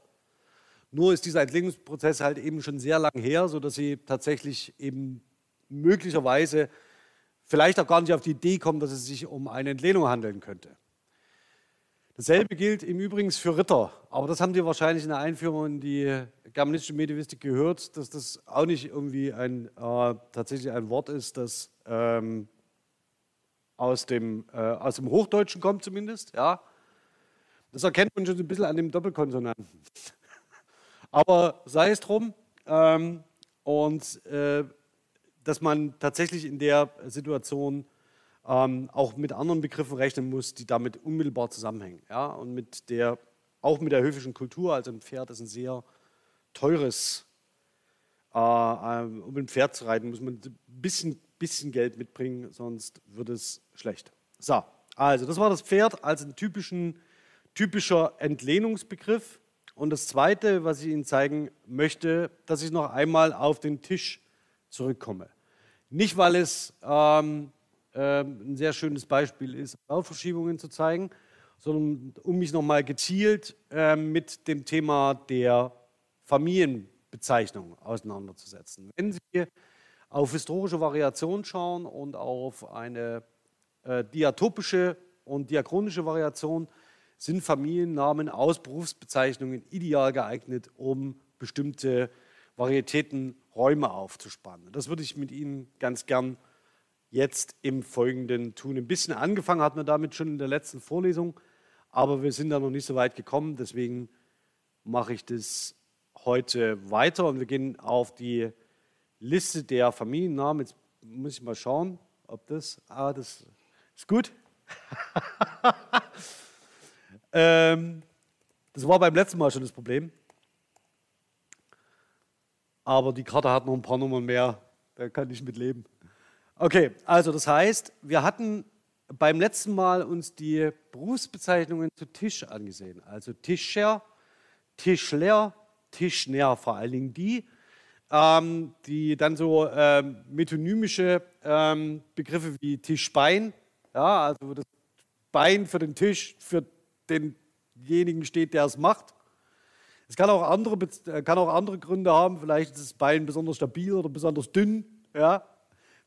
Speaker 1: Nur ist dieser Entlehnungsprozess halt eben schon sehr lang her, sodass sie tatsächlich eben möglicherweise vielleicht auch gar nicht auf die Idee kommen, dass es sich um eine Entlehnung handeln könnte. Dasselbe gilt im Übrigen für Ritter, aber das haben Sie wahrscheinlich in der Einführung in die germanistische Medievistik gehört, dass das auch nicht irgendwie ein, äh, tatsächlich ein Wort ist, das ähm, aus, dem, äh, aus dem Hochdeutschen kommt zumindest. Ja. Das erkennt man schon ein bisschen an dem Doppelkonsonanten. Aber sei es drum. Ähm, und äh, dass man tatsächlich in der Situation ähm, auch mit anderen Begriffen rechnen muss, die damit unmittelbar zusammenhängen. Ja? Und mit der, auch mit der höfischen Kultur. Also ein Pferd ist ein sehr teures, äh, ähm, um ein Pferd zu reiten, muss man ein bisschen, bisschen Geld mitbringen, sonst wird es schlecht. So, also das war das Pferd als ein typischen, typischer Entlehnungsbegriff. Und das Zweite, was ich Ihnen zeigen möchte, dass ich noch einmal auf den Tisch zurückkomme. Nicht, weil es ähm, äh, ein sehr schönes Beispiel ist, Bauverschiebungen zu zeigen, sondern um mich nochmal gezielt äh, mit dem Thema der Familienbezeichnung auseinanderzusetzen. Wenn Sie auf historische Variation schauen und auf eine äh, diatopische und diachronische Variation, sind Familiennamen aus Berufsbezeichnungen ideal geeignet, um bestimmte Varietäten, Räume aufzuspannen. Das würde ich mit Ihnen ganz gern jetzt im Folgenden tun. Ein bisschen angefangen hat man damit schon in der letzten Vorlesung, aber wir sind da noch nicht so weit gekommen. Deswegen mache ich das heute weiter und wir gehen auf die Liste der Familiennamen. Jetzt muss ich mal schauen, ob das. Ah, das ist gut. Ähm, das war beim letzten Mal schon das Problem. Aber die Karte hat noch ein paar Nummern mehr. Da kann ich mit leben. Okay, also das heißt, wir hatten beim letzten Mal uns die Berufsbezeichnungen zu Tisch angesehen. Also Tischer, Tischler, Tischner, vor allen Dingen die, ähm, die dann so ähm, metonymische ähm, Begriffe wie Tischbein, ja, also das Bein für den Tisch, für denjenigen steht, der es macht. Es kann auch, andere, äh, kann auch andere Gründe haben. Vielleicht ist das Bein besonders stabil oder besonders dünn. Ja?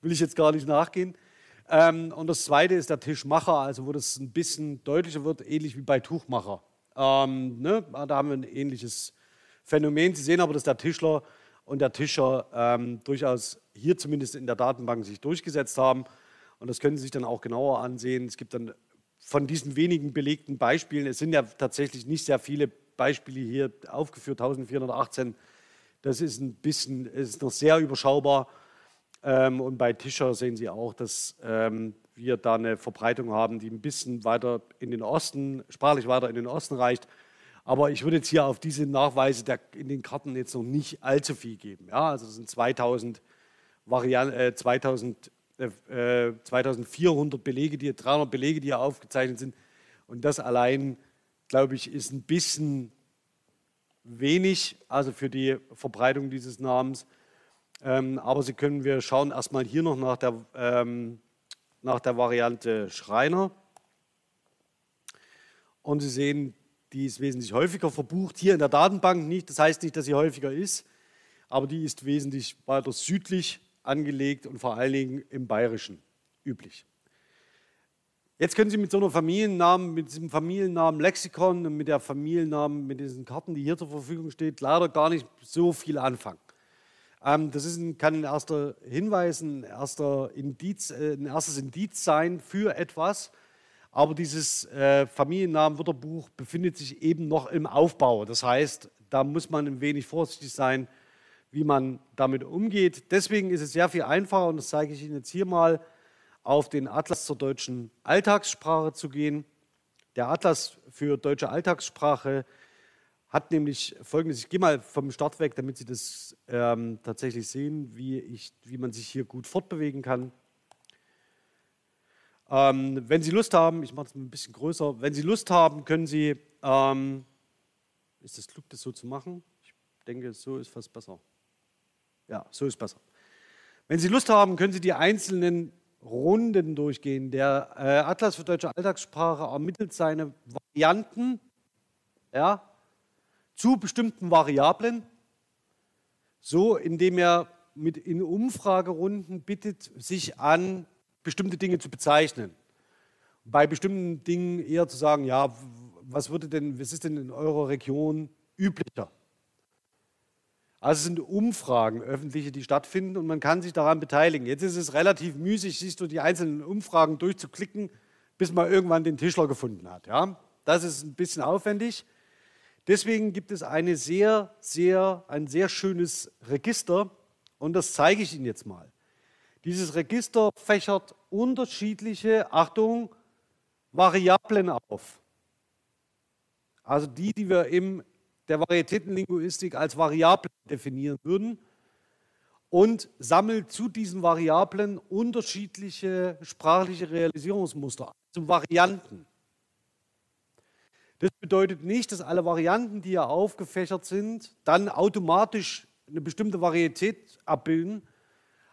Speaker 1: Will ich jetzt gar nicht nachgehen. Ähm, und das zweite ist der Tischmacher, also wo das ein bisschen deutlicher wird, ähnlich wie bei Tuchmacher. Ähm, ne? Da haben wir ein ähnliches Phänomen. Sie sehen aber, dass der Tischler und der Tischer ähm, durchaus hier zumindest in der Datenbank sich durchgesetzt haben. Und das können Sie sich dann auch genauer ansehen. Es gibt dann von diesen wenigen belegten Beispielen, es sind ja tatsächlich nicht sehr viele Beispiele hier aufgeführt, 1418, das ist ein bisschen, ist noch sehr überschaubar. Ähm, und bei Tischer sehen Sie auch, dass ähm, wir da eine Verbreitung haben, die ein bisschen weiter in den Osten, sprachlich weiter in den Osten reicht. Aber ich würde jetzt hier auf diese Nachweise der, in den Karten jetzt noch nicht allzu viel geben. Ja, also es sind 2000, Varian äh, 2000 2400 äh, Belege, die, 300 Belege, die hier aufgezeichnet sind. Und das allein, glaube ich, ist ein bisschen wenig, also für die Verbreitung dieses Namens. Ähm, aber Sie können, wir schauen erstmal hier noch nach der, ähm, nach der Variante Schreiner. Und Sie sehen, die ist wesentlich häufiger verbucht. Hier in der Datenbank nicht, das heißt nicht, dass sie häufiger ist, aber die ist wesentlich weiter südlich angelegt und vor allen Dingen im Bayerischen üblich. Jetzt können Sie mit so einem Familiennamen, mit diesem Familiennamen Lexikon und mit der Familiennamen, mit diesen Karten, die hier zur Verfügung steht, leider gar nicht so viel anfangen. Ähm, das ist ein, kann ein erster Hinweis, ein, erster Indiz, äh, ein erstes Indiz sein für etwas. Aber dieses äh, Familiennamenwörterbuch befindet sich eben noch im Aufbau. Das heißt, da muss man ein wenig vorsichtig sein, wie man damit umgeht. Deswegen ist es sehr viel einfacher, und das zeige ich Ihnen jetzt hier mal, auf den Atlas zur deutschen Alltagssprache zu gehen. Der Atlas für deutsche Alltagssprache hat nämlich folgendes, ich gehe mal vom Start weg, damit Sie das ähm, tatsächlich sehen, wie, ich, wie man sich hier gut fortbewegen kann. Ähm, wenn Sie Lust haben, ich mache es ein bisschen größer, wenn Sie Lust haben, können Sie, ähm, ist es klug, das so zu machen? Ich denke, so ist fast besser. Ja, so ist besser. Wenn Sie Lust haben, können Sie die einzelnen Runden durchgehen. Der äh, Atlas für deutsche Alltagssprache ermittelt seine Varianten, ja, zu bestimmten Variablen, so indem er mit in Umfragerunden bittet, sich an bestimmte Dinge zu bezeichnen. Bei bestimmten Dingen eher zu sagen, ja, was würde denn, was ist denn in eurer Region üblicher? Also es sind Umfragen, öffentliche, die stattfinden und man kann sich daran beteiligen. Jetzt ist es relativ müßig, sich durch die einzelnen Umfragen durchzuklicken, bis man irgendwann den Tischler gefunden hat. Ja? Das ist ein bisschen aufwendig. Deswegen gibt es eine sehr, sehr, ein sehr schönes Register und das zeige ich Ihnen jetzt mal. Dieses Register fächert unterschiedliche, Achtung, Variablen auf. Also die, die wir in der Varietätenlinguistik als Variablen definieren würden und sammelt zu diesen Variablen unterschiedliche sprachliche Realisierungsmuster, also Varianten. Das bedeutet nicht, dass alle Varianten, die hier aufgefächert sind, dann automatisch eine bestimmte Varietät abbilden.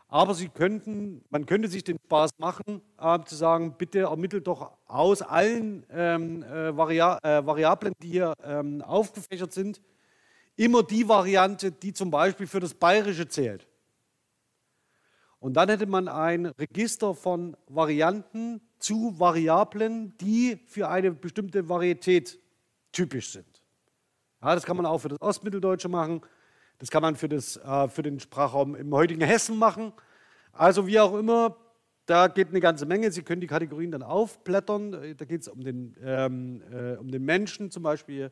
Speaker 1: Aber sie könnten, man könnte sich den Spaß machen, äh, zu sagen, bitte ermittelt doch aus allen ähm, äh, Varia äh, Variablen, die hier ähm, aufgefächert sind, immer die Variante, die zum Beispiel für das Bayerische zählt. Und dann hätte man ein Register von Varianten zu Variablen, die für eine bestimmte Varietät typisch sind. Ja, das kann man auch für das Ostmitteldeutsche machen, das kann man für, das, äh, für den Sprachraum im heutigen Hessen machen. Also wie auch immer, da geht eine ganze Menge. Sie können die Kategorien dann aufblättern. Da geht es um, den, ähm, äh, um den Menschen zum Beispiel.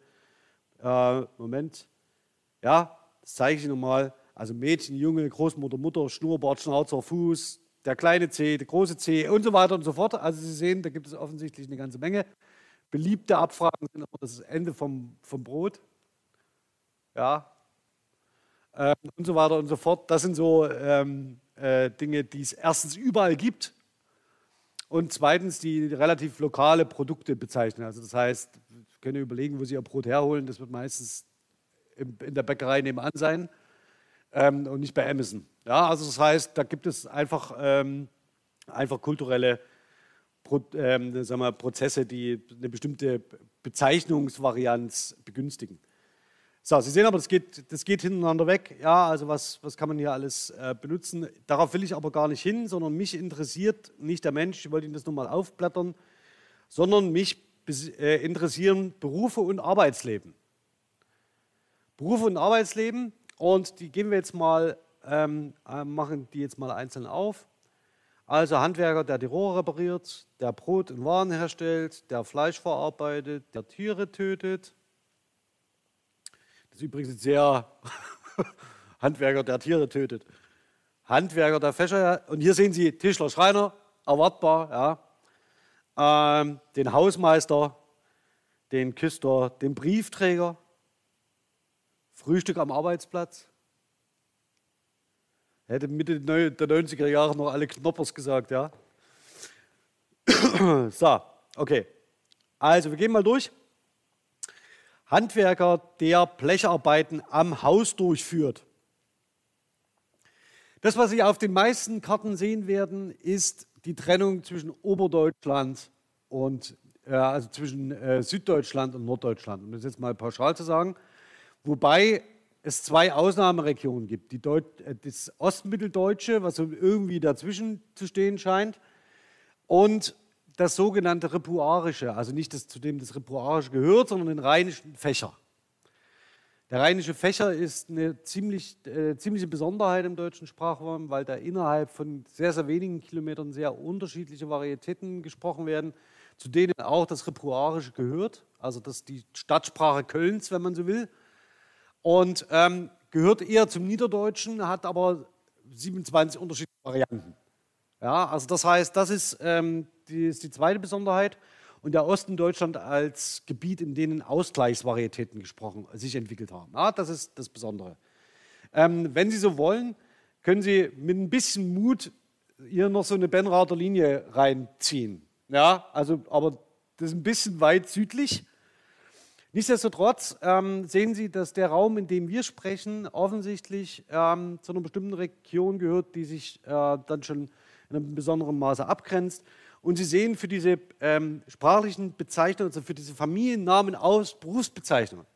Speaker 1: Äh, Moment. Ja, das zeige ich nochmal. Also Mädchen, Junge, Großmutter, Mutter, Schnurrbart, Schnauzer, Fuß, der kleine C, der große C und so weiter und so fort. Also Sie sehen, da gibt es offensichtlich eine ganze Menge. Beliebte Abfragen sind aber das Ende vom, vom Brot. Ja. Ähm, und so weiter und so fort. Das sind so ähm, äh, Dinge, die es erstens überall gibt und zweitens die relativ lokale Produkte bezeichnen. Also das heißt, können überlegen, wo Sie Ihr Brot herholen. Das wird meistens in der Bäckerei nebenan sein ähm, und nicht bei Amazon. Ja, also das heißt, da gibt es einfach, ähm, einfach kulturelle Pro, ähm, sagen wir, Prozesse, die eine bestimmte Bezeichnungsvarianz begünstigen. So, Sie sehen aber, das geht, das geht hintereinander weg. Ja, also was, was kann man hier alles äh, benutzen? Darauf will ich aber gar nicht hin, sondern mich interessiert nicht der Mensch, ich wollte Ihnen das nur mal aufblättern, sondern mich äh, interessieren Berufe und Arbeitsleben. Berufe und Arbeitsleben und die gehen wir jetzt mal, ähm, äh, machen die jetzt mal einzeln auf. Also Handwerker, der die Rohre repariert, der Brot und Waren herstellt, der Fleisch verarbeitet, der Tiere tötet. Das ist übrigens sehr Handwerker, der Tiere tötet. Handwerker, der Fächer. Und hier sehen Sie Tischler, Schreiner, erwartbar. Ja. Ähm, den Hausmeister, den Küster, den Briefträger, Frühstück am Arbeitsplatz. Hätte Mitte der 90er Jahre noch alle Knoppers gesagt, ja. so, okay. Also, wir gehen mal durch. Handwerker, der Blecharbeiten am Haus durchführt. Das, was Sie auf den meisten Karten sehen werden, ist die Trennung zwischen Oberdeutschland und äh, also zwischen äh, Süddeutschland und Norddeutschland. Um das jetzt mal pauschal zu sagen. Wobei es zwei Ausnahmeregionen gibt. Die Deut äh, das Ostmitteldeutsche, was irgendwie dazwischen zu stehen scheint, und das sogenannte Repuarische, also nicht das, zu dem das Repuarische gehört, sondern den rheinischen Fächer. Der rheinische Fächer ist eine ziemlich, äh, ziemliche Besonderheit im deutschen Sprachraum, weil da innerhalb von sehr, sehr wenigen Kilometern sehr unterschiedliche Varietäten gesprochen werden, zu denen auch das Repuarische gehört, also das die Stadtsprache Kölns, wenn man so will. Und ähm, gehört eher zum Niederdeutschen, hat aber 27 unterschiedliche Varianten. Ja, also das heißt, das ist, ähm, die, ist die zweite Besonderheit. Und der Osten Deutschland als Gebiet, in denen Ausgleichsvarietäten gesprochen, sich entwickelt haben. Ja, das ist das Besondere. Ähm, wenn Sie so wollen, können Sie mit ein bisschen Mut hier noch so eine Benrather Linie reinziehen. Ja, also, aber das ist ein bisschen weit südlich. Nichtsdestotrotz ähm, sehen Sie, dass der Raum, in dem wir sprechen, offensichtlich ähm, zu einer bestimmten Region gehört, die sich äh, dann schon in einem besonderen Maße abgrenzt. Und Sie sehen für diese ähm, sprachlichen Bezeichnungen, also für diese Familiennamen aus Berufsbezeichnungen,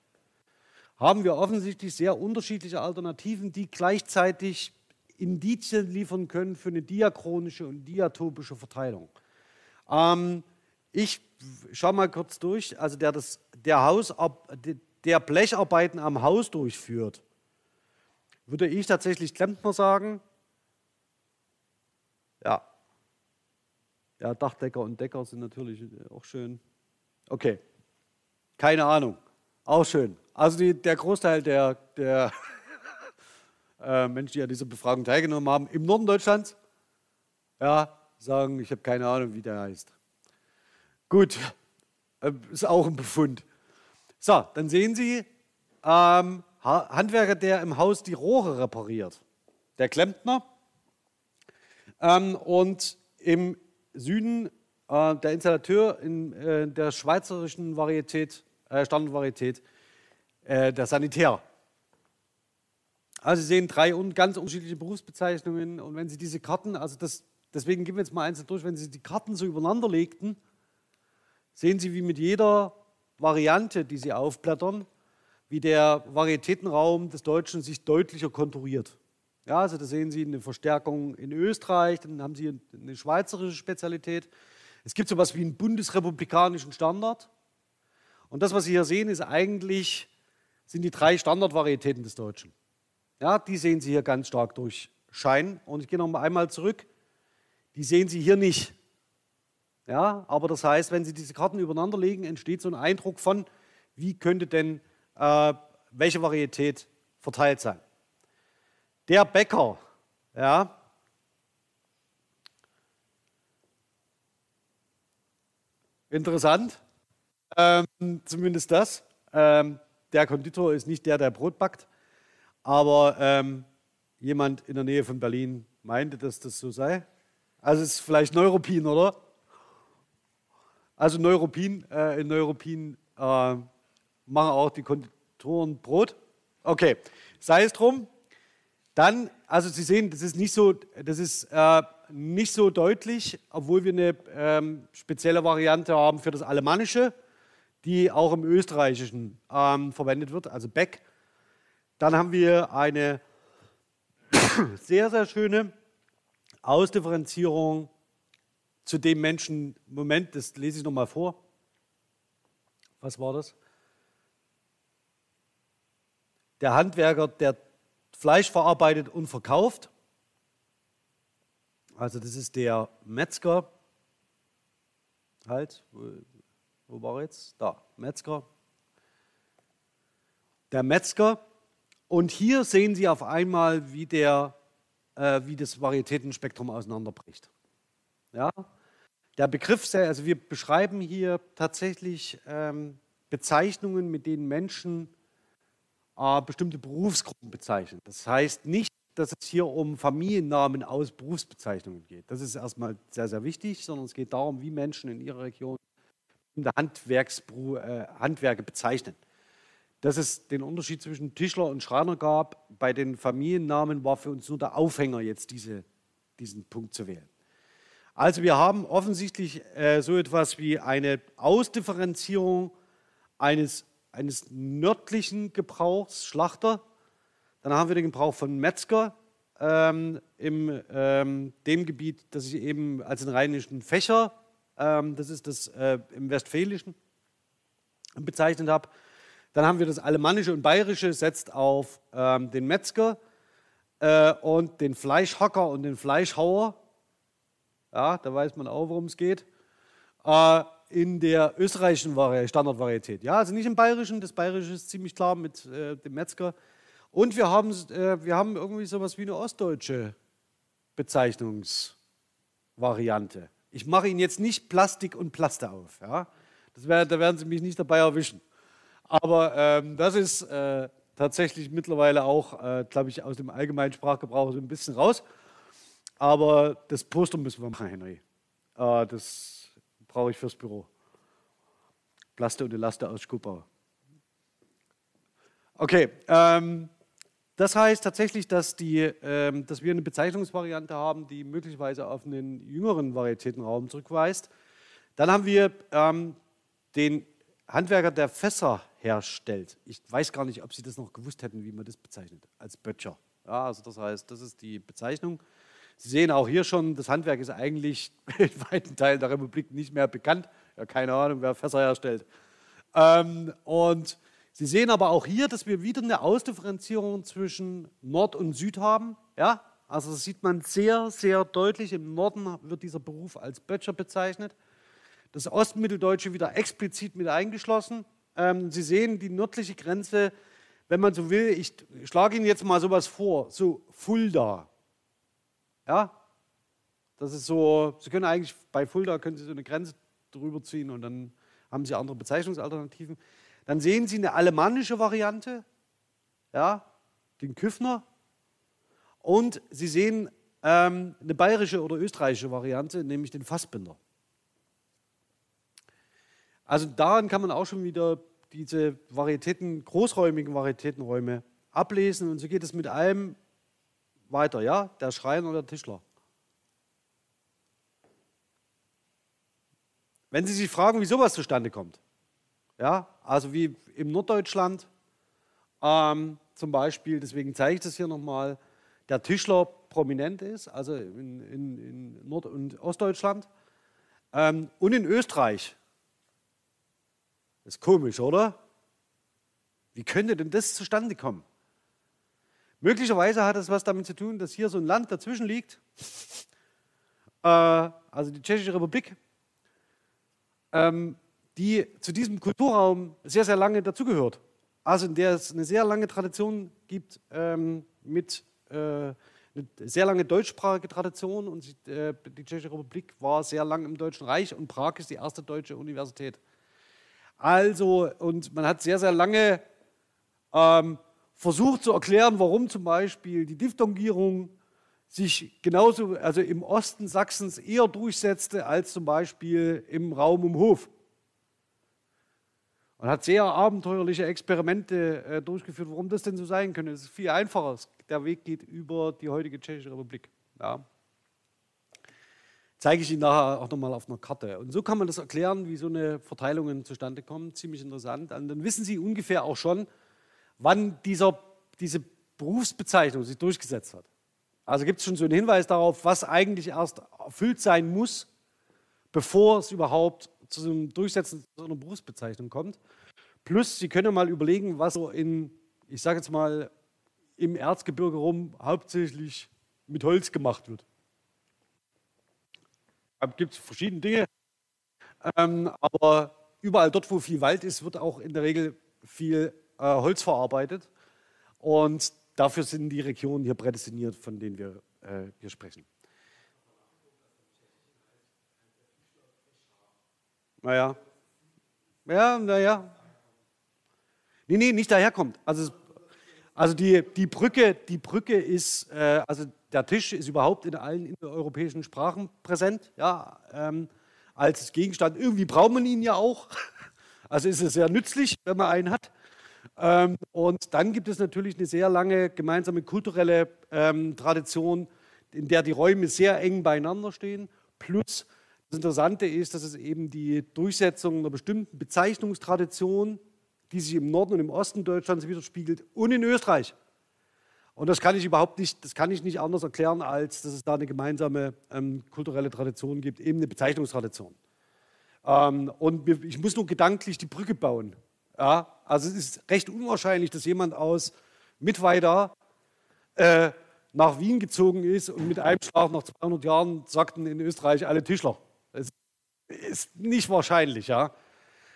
Speaker 1: haben wir offensichtlich sehr unterschiedliche Alternativen, die gleichzeitig Indizien liefern können für eine diachronische und diatopische Verteilung. Ähm, ich schaue mal kurz durch. Also der, das, der, Haus, der Blecharbeiten am Haus durchführt, würde ich tatsächlich Klempner sagen. Ja. Ja, Dachdecker und Decker sind natürlich auch schön. Okay. Keine Ahnung. Auch schön. Also die, der Großteil der, der äh, Menschen, die an dieser Befragung teilgenommen haben, im Norden Deutschlands, ja, sagen, ich habe keine Ahnung, wie der heißt. Gut, äh, ist auch ein Befund. So, dann sehen Sie, ähm, Handwerker, der im Haus die Rohre repariert, der Klempner. Ähm, und im Süden äh, der Installateur in äh, der schweizerischen Varietät, äh, Standardvarietät, äh, der Sanitär. Also Sie sehen drei un ganz unterschiedliche Berufsbezeichnungen und wenn Sie diese Karten, also das, deswegen gehen wir jetzt mal einzeln durch, wenn Sie die Karten so übereinander legten, sehen Sie, wie mit jeder Variante, die Sie aufblättern, wie der Varietätenraum des Deutschen sich deutlicher konturiert. Ja, also da sehen Sie eine Verstärkung in Österreich, dann haben Sie eine schweizerische Spezialität. Es gibt so etwas wie einen bundesrepublikanischen Standard. Und das, was Sie hier sehen, ist eigentlich, sind die drei Standardvarietäten des Deutschen. Ja, die sehen Sie hier ganz stark durchscheinen. Und ich gehe noch einmal zurück. Die sehen Sie hier nicht. Ja, aber das heißt, wenn Sie diese Karten übereinander legen, entsteht so ein Eindruck von, wie könnte denn äh, welche Varietät verteilt sein. Der Bäcker, ja, interessant, ähm, zumindest das. Ähm, der Konditor ist nicht der, der Brot backt, aber ähm, jemand in der Nähe von Berlin meinte, dass das so sei. Also es ist vielleicht Neuropin, oder? Also Neuropin, äh, in Neuropin äh, machen auch die Konditoren Brot. Okay, sei es drum. Dann, also Sie sehen, das ist nicht so, das ist, äh, nicht so deutlich, obwohl wir eine ähm, spezielle Variante haben für das Alemannische, die auch im Österreichischen ähm, verwendet wird, also Beck. Dann haben wir eine sehr, sehr schöne Ausdifferenzierung zu dem Menschen, Moment, das lese ich nochmal vor. Was war das? Der Handwerker, der Fleisch verarbeitet und verkauft. Also das ist der Metzger. Halt, wo, war er jetzt? Da, Metzger. Der Metzger. Und hier sehen Sie auf einmal, wie, der, äh, wie das Varietätenspektrum auseinanderbricht. Ja? Der Begriff, also wir beschreiben hier tatsächlich ähm, Bezeichnungen, mit denen Menschen äh, bestimmte Berufsgruppen bezeichnen. Das heißt nicht, dass es hier um Familiennamen aus Berufsbezeichnungen geht. Das ist erstmal sehr, sehr wichtig, sondern es geht darum, wie Menschen in ihrer Region Handwerksberu äh, Handwerke bezeichnen. Dass es den Unterschied zwischen Tischler und Schreiner gab, bei den Familiennamen war für uns nur der Aufhänger, jetzt diese, diesen Punkt zu wählen. Also wir haben offensichtlich äh, so etwas wie eine Ausdifferenzierung eines, eines nördlichen Gebrauchs, Schlachter. Dann haben wir den Gebrauch von Metzger ähm, im ähm, dem Gebiet, das ich eben als den rheinischen Fächer, ähm, das ist das äh, im Westfälischen bezeichnet habe. Dann haben wir das Alemannische und Bayerische, setzt auf ähm, den Metzger äh, und den Fleischhacker und den Fleischhauer. Ja, da weiß man auch, worum es geht. Äh, in der österreichischen Vari Standardvarietät. Ja, also nicht im bayerischen. Das bayerische ist ziemlich klar mit äh, dem Metzger. Und wir haben, äh, wir haben irgendwie sowas wie eine ostdeutsche Bezeichnungsvariante. Ich mache Ihnen jetzt nicht Plastik und Plaste auf. Ja? Das wär, da werden Sie mich nicht dabei erwischen. Aber ähm, das ist äh, tatsächlich mittlerweile auch, äh, glaube ich, aus dem allgemeinen Sprachgebrauch so ein bisschen raus. Aber das Poster müssen wir machen, Henry. Äh, das brauche ich fürs Büro. Plaste und Elaste aus Skopau. Okay, ähm, das heißt tatsächlich, dass, die, ähm, dass wir eine Bezeichnungsvariante haben, die möglicherweise auf einen jüngeren Varietätenraum zurückweist. Dann haben wir ähm, den Handwerker, der Fässer herstellt. Ich weiß gar nicht, ob Sie das noch gewusst hätten, wie man das bezeichnet, als Böttcher. Ja, also das heißt, das ist die Bezeichnung. Sie sehen auch hier schon, das Handwerk ist eigentlich in weiten Teilen der Republik nicht mehr bekannt. Ja, keine Ahnung, wer Fässer herstellt. Ähm, und Sie sehen aber auch hier, dass wir wieder eine Ausdifferenzierung zwischen Nord und Süd haben. Ja? Also das sieht man sehr, sehr deutlich. Im Norden wird dieser Beruf als Böttcher bezeichnet. Das Ostmitteldeutsche wieder explizit mit eingeschlossen. Ähm, Sie sehen die nördliche Grenze, wenn man so will, ich schlage Ihnen jetzt mal sowas vor, so Fulda. Ja? Das ist so, Sie können eigentlich bei Fulda können Sie so eine Grenze drüber ziehen und dann haben Sie andere Bezeichnungsalternativen. Dann sehen Sie eine alemannische Variante, ja, den Küffner. Und Sie sehen ähm, eine bayerische oder österreichische Variante, nämlich den Fassbinder. Also daran kann man auch schon wieder diese Varietäten, großräumigen Varietätenräume ablesen. Und so geht es mit allem weiter, ja, der Schreiner oder der Tischler. Wenn Sie sich fragen, wie sowas zustande kommt, ja, also wie im Norddeutschland ähm, zum Beispiel, deswegen zeige ich das hier nochmal, der Tischler prominent ist, also in, in, in Nord- und Ostdeutschland. Ähm, und in Österreich. Das ist komisch, oder? Wie könnte denn das zustande kommen? Möglicherweise hat es was damit zu tun, dass hier so ein Land dazwischen liegt, äh, also die Tschechische Republik, ähm, die zu diesem Kulturraum sehr, sehr lange dazugehört. Also in der es eine sehr lange Tradition gibt ähm, mit äh, eine sehr lange deutschsprachige Tradition und äh, die Tschechische Republik war sehr lange im Deutschen Reich und Prag ist die erste deutsche Universität. Also, und man hat sehr, sehr lange ähm, versucht zu erklären, warum zum Beispiel die Diphthongierung sich genauso, also im Osten Sachsens eher durchsetzte als zum Beispiel im Raum um Hof und hat sehr abenteuerliche Experimente äh, durchgeführt, warum das denn so sein könnte. Es ist viel einfacher. Der Weg geht über die heutige Tschechische Republik. Ja. Zeige ich Ihnen nachher auch nochmal auf einer Karte. Und so kann man das erklären, wie so eine Verteilung zustande kommt. Ziemlich interessant. Und dann wissen Sie ungefähr auch schon, wann dieser, diese Berufsbezeichnung sich durchgesetzt hat. Also gibt es schon so einen Hinweis darauf, was eigentlich erst erfüllt sein muss, bevor es überhaupt zu einem Durchsetzen so einer Berufsbezeichnung kommt. Plus, Sie können mal überlegen, was so in, ich sage jetzt mal, im Erzgebirge rum hauptsächlich mit Holz gemacht wird. Da gibt es verschiedene Dinge, ähm, aber überall dort, wo viel Wald ist, wird auch in der Regel viel äh, Holz verarbeitet. Und dafür sind die Regionen hier prädestiniert, von denen wir äh, hier sprechen. Naja. Ja, naja. Nee, nee, nicht daherkommt. Also, also die, die, Brücke, die Brücke ist, äh, also der Tisch ist überhaupt in allen europäischen Sprachen präsent, ja, ähm, als Gegenstand. Irgendwie braucht man ihn ja auch. Also ist es sehr nützlich, wenn man einen hat. Ähm, und dann gibt es natürlich eine sehr lange gemeinsame kulturelle ähm, Tradition, in der die Räume sehr eng beieinander stehen, plus das Interessante ist, dass es eben die Durchsetzung einer bestimmten Bezeichnungstradition, die sich im Norden und im Osten Deutschlands widerspiegelt, und in Österreich. Und das kann ich überhaupt nicht, das kann ich nicht anders erklären, als dass es da eine gemeinsame ähm, kulturelle Tradition gibt, eben eine Bezeichnungstradition. Ähm, und ich muss nur gedanklich die Brücke bauen. Ja? Also es ist recht unwahrscheinlich, dass jemand aus Mittweida äh, nach Wien gezogen ist und mit einem Schlag nach 200 Jahren sagten in Österreich alle Tischler. Das ist nicht wahrscheinlich, ja.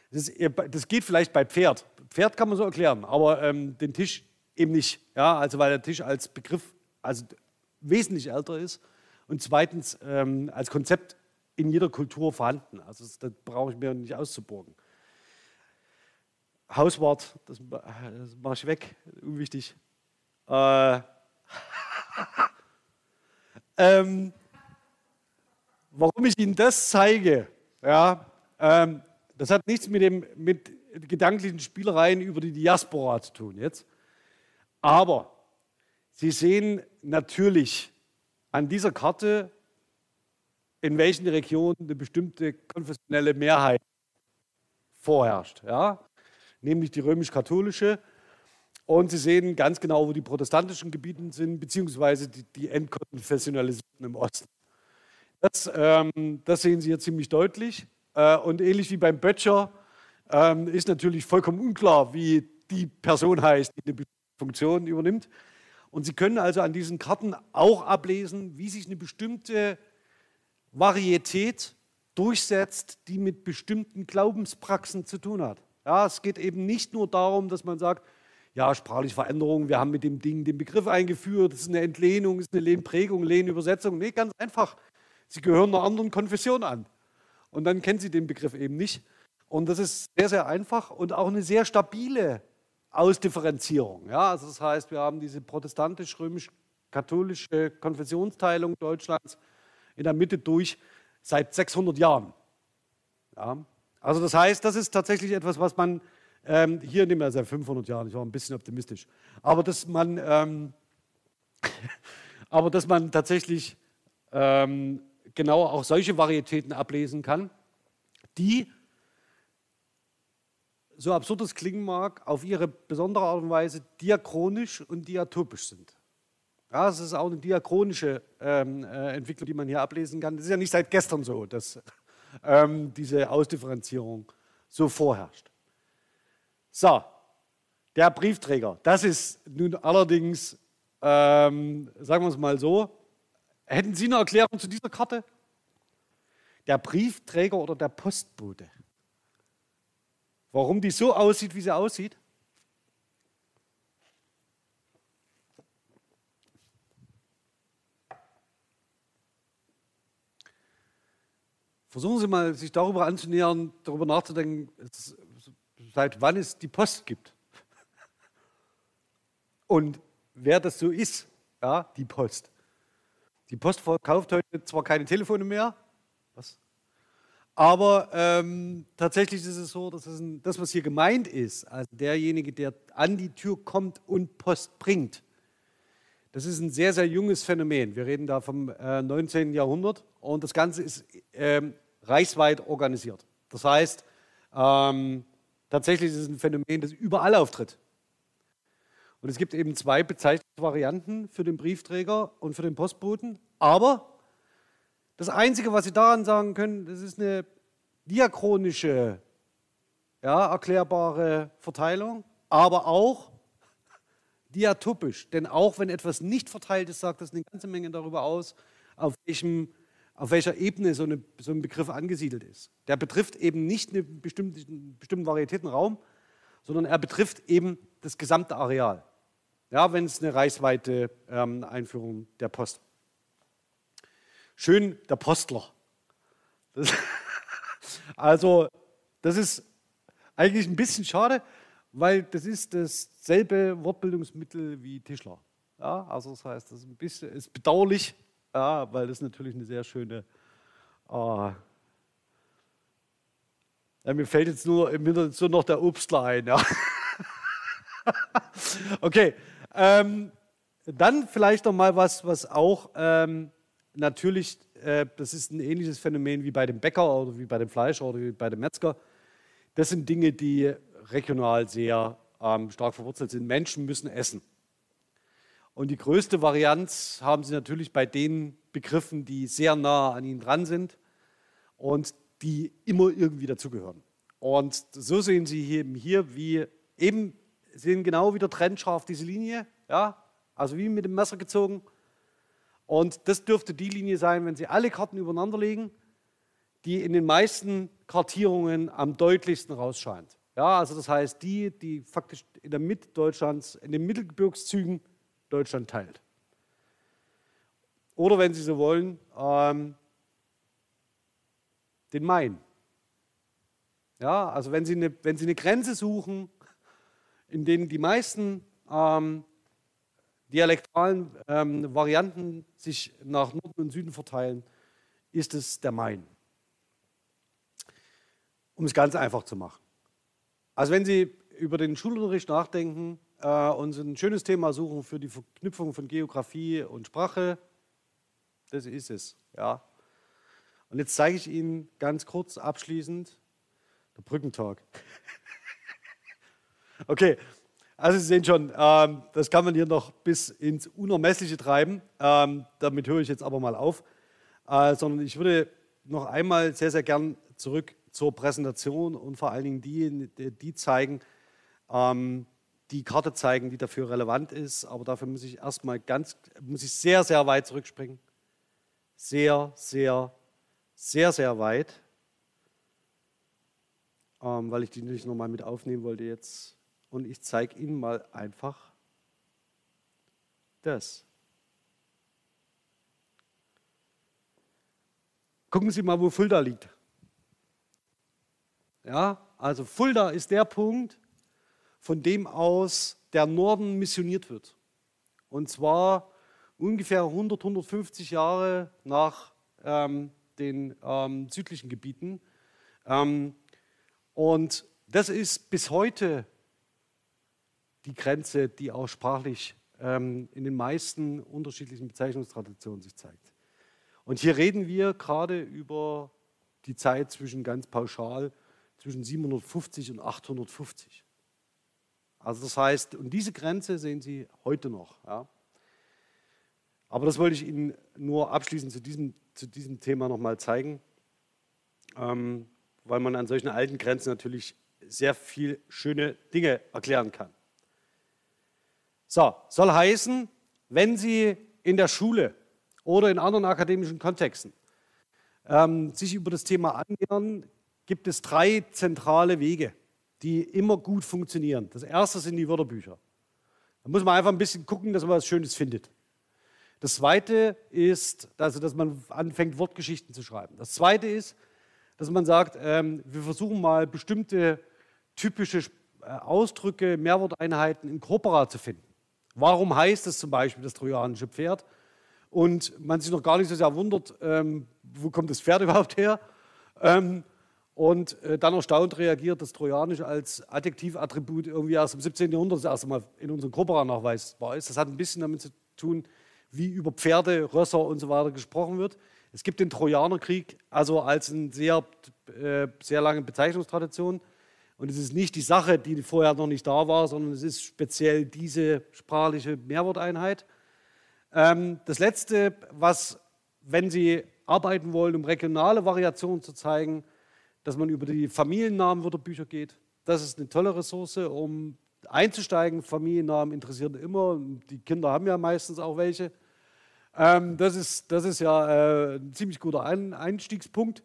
Speaker 1: Das, das, geht vielleicht bei Pferd. Pferd kann man so erklären, aber ähm, den Tisch eben nicht. Ja, also weil der Tisch als Begriff also wesentlich älter ist und zweitens ähm, als Konzept in jeder Kultur vorhanden. Also das, das brauche ich mir nicht auszuborgen. Hauswart, das, das mache ich weg, unwichtig. Äh, ähm, warum ich Ihnen das zeige, ja, ähm, das hat nichts mit, dem, mit gedanklichen Spielereien über die Diaspora zu tun jetzt. Aber Sie sehen natürlich an dieser Karte, in welchen Regionen eine bestimmte konfessionelle Mehrheit vorherrscht. Ja? Nämlich die römisch-katholische. Und Sie sehen ganz genau, wo die protestantischen Gebiete sind, beziehungsweise die, die Entkonfessionalisierten im Osten. Das, ähm, das, sehen Sie hier ziemlich deutlich. Äh, und ähnlich wie beim Böttcher ähm, ist natürlich vollkommen unklar, wie die Person heißt, die eine Funktion übernimmt. Und Sie können also an diesen Karten auch ablesen, wie sich eine bestimmte Varietät durchsetzt, die mit bestimmten Glaubenspraxen zu tun hat. Ja, es geht eben nicht nur darum, dass man sagt, ja, sprachliche Veränderung, wir haben mit dem Ding den Begriff eingeführt, das ist eine Entlehnung, das ist eine Lehnprägung, Lehnübersetzung. Nee, ganz einfach. Sie gehören einer anderen Konfession an. Und dann kennen Sie den Begriff eben nicht. Und das ist sehr, sehr einfach und auch eine sehr stabile Ausdifferenzierung. Ja, also das heißt, wir haben diese protestantisch-römisch-katholische Konfessionsteilung Deutschlands in der Mitte durch seit 600 Jahren. Ja, also das heißt, das ist tatsächlich etwas, was man ähm, hier nicht mehr seit 500 Jahren, ich war ein bisschen optimistisch, aber dass man, ähm, aber dass man tatsächlich ähm, genau auch solche Varietäten ablesen kann, die so absurd es klingen mag, auf ihre besondere Art und Weise diachronisch und diatopisch sind. Ja, es ist auch eine diachronische ähm, äh, Entwicklung, die man hier ablesen kann. Das ist ja nicht seit gestern so, dass ähm, diese Ausdifferenzierung so vorherrscht. So, der Briefträger. Das ist nun allerdings, ähm, sagen wir es mal so, hätten Sie eine Erklärung zu dieser Karte? Der Briefträger oder der Postbote? Warum die so aussieht, wie sie aussieht? Versuchen Sie mal, sich darüber anzunähern, darüber nachzudenken, seit wann es die Post gibt. Und wer das so ist, ja, die Post. Die Post verkauft heute zwar keine Telefone mehr, was? Aber ähm, tatsächlich ist es so, dass es ein, das, was hier gemeint ist, also derjenige, der an die Tür kommt und Post bringt, das ist ein sehr, sehr junges Phänomen. Wir reden da vom äh, 19. Jahrhundert und das Ganze ist ähm, reichsweit organisiert. Das heißt, ähm, tatsächlich ist es ein Phänomen, das überall auftritt. Und es gibt eben zwei Bezeichnungsvarianten für den Briefträger und für den Postboten. Aber das Einzige, was Sie daran sagen können, das ist eine diachronische, ja, erklärbare Verteilung, aber auch diatopisch. Denn auch wenn etwas nicht verteilt ist, sagt das eine ganze Menge darüber aus, auf, welchem, auf welcher Ebene so, eine, so, ein Begriff angesiedelt ist. Der betrifft eben nicht einen bestimmten, bestimmten Varietätenraum, sondern er betrifft eben das gesamte Areal. Ja, wenn es eine reichsweite ähm, Einführung der Post Schön der Postler. Das, also, das ist eigentlich ein bisschen schade, weil das ist dasselbe Wortbildungsmittel wie Tischler. Ja, also das heißt, das ist ein bisschen ist bedauerlich, ja, weil das natürlich eine sehr schöne. Äh, ja, mir fällt jetzt nur im Hintergrund noch der Obstler ein. Ja. okay, ähm, dann vielleicht noch mal was, was auch ähm, natürlich, äh, das ist ein ähnliches Phänomen wie bei dem Bäcker oder wie bei dem Fleischer oder wie bei dem Metzger. Das sind Dinge, die regional sehr ähm, stark verwurzelt sind. Menschen müssen essen. Und die größte Varianz haben sie natürlich bei den Begriffen, die sehr nah an ihnen dran sind und die immer irgendwie dazugehören. Und so sehen Sie eben hier, wie eben sehen genau wieder trennscharf diese Linie, ja, also wie mit dem Messer gezogen. Und das dürfte die Linie sein, wenn Sie alle Karten übereinander legen, die in den meisten Kartierungen am deutlichsten rausscheint. Ja, also das heißt die, die faktisch in der Mitte Deutschlands, in den Mittelgebirgszügen Deutschland teilt. Oder wenn Sie so wollen, ähm, den Main. Ja, also wenn Sie, eine, wenn Sie eine Grenze suchen, in denen die meisten ähm, dialektalen ähm, Varianten sich nach Norden und Süden verteilen, ist es der Main. Um es ganz einfach zu machen. Also wenn Sie über den Schulunterricht nachdenken äh, und ein schönes Thema suchen für die Verknüpfung von Geografie und Sprache, das ist es. Ja. Und jetzt zeige ich Ihnen ganz kurz abschließend der Brückentag. okay, also Sie sehen schon, ähm, das kann man hier noch bis ins Unermessliche treiben. Ähm, damit höre ich jetzt aber mal auf. Äh, sondern ich würde noch einmal sehr, sehr gern zurück zur Präsentation und vor allen Dingen die, die zeigen, ähm, die Karte zeigen, die dafür relevant ist. Aber dafür muss ich erstmal ganz, muss ich sehr, sehr weit zurückspringen. Sehr, sehr, sehr, sehr weit. Ähm, weil ich die nicht nochmal mit aufnehmen wollte jetzt. Und ich zeige Ihnen mal einfach das. Gucken Sie mal, wo Fulda liegt. Ja, also Fulda ist der Punkt, von dem aus der Norden missioniert wird. Und zwar ungefähr 100, 150 Jahre nach ähm, den ähm, südlichen Gebieten. Ähm, und das ist bis heute die Grenze, die auch sprachlich ähm, in den meisten unterschiedlichen Bezeichnungstraditionen sich zeigt. Und hier reden wir gerade über die Zeit zwischen ganz pauschal zwischen 750 und 850. Also das heißt, und diese Grenze sehen Sie heute noch. Ja. Aber das wollte ich Ihnen nur abschließend zu diesem, zu diesem Thema nochmal zeigen, ähm, weil man an solchen alten Grenzen natürlich sehr viel schöne Dinge erklären kann. So, soll heißen, wenn Sie in der Schule oder in anderen akademischen Kontexten ähm, sich über das Thema annähern, gibt es drei zentrale Wege die immer gut funktionieren. Das erste sind die Wörterbücher. Da muss man einfach ein bisschen gucken, dass man was Schönes findet. Das zweite ist, also, dass man anfängt, Wortgeschichten zu schreiben. Das zweite ist, dass man sagt, ähm, wir versuchen mal bestimmte typische äh, Ausdrücke, Mehrworteinheiten in Corpora zu finden. Warum heißt es zum Beispiel das trojanische Pferd? Und man sich noch gar nicht so sehr wundert, ähm, wo kommt das Pferd überhaupt her? Ähm, und äh, dann erstaunt reagiert, dass Trojanisch als Adjektivattribut irgendwie erst im 17. Jahrhundert das erste Mal in unserem Corpora nachweisbar ist. Das hat ein bisschen damit zu tun, wie über Pferde, Rösser und so weiter gesprochen wird. Es gibt den Trojanerkrieg also als eine sehr, äh, sehr lange Bezeichnungstradition. Und es ist nicht die Sache, die vorher noch nicht da war, sondern es ist speziell diese sprachliche Mehrworteinheit. Ähm, das Letzte, was, wenn Sie arbeiten wollen, um regionale Variationen zu zeigen, dass man über die Familiennamenwörterbücher geht. Das ist eine tolle Ressource, um einzusteigen. Familiennamen interessieren immer. Die Kinder haben ja meistens auch welche. Ähm, das, ist, das ist ja äh, ein ziemlich guter Einstiegspunkt.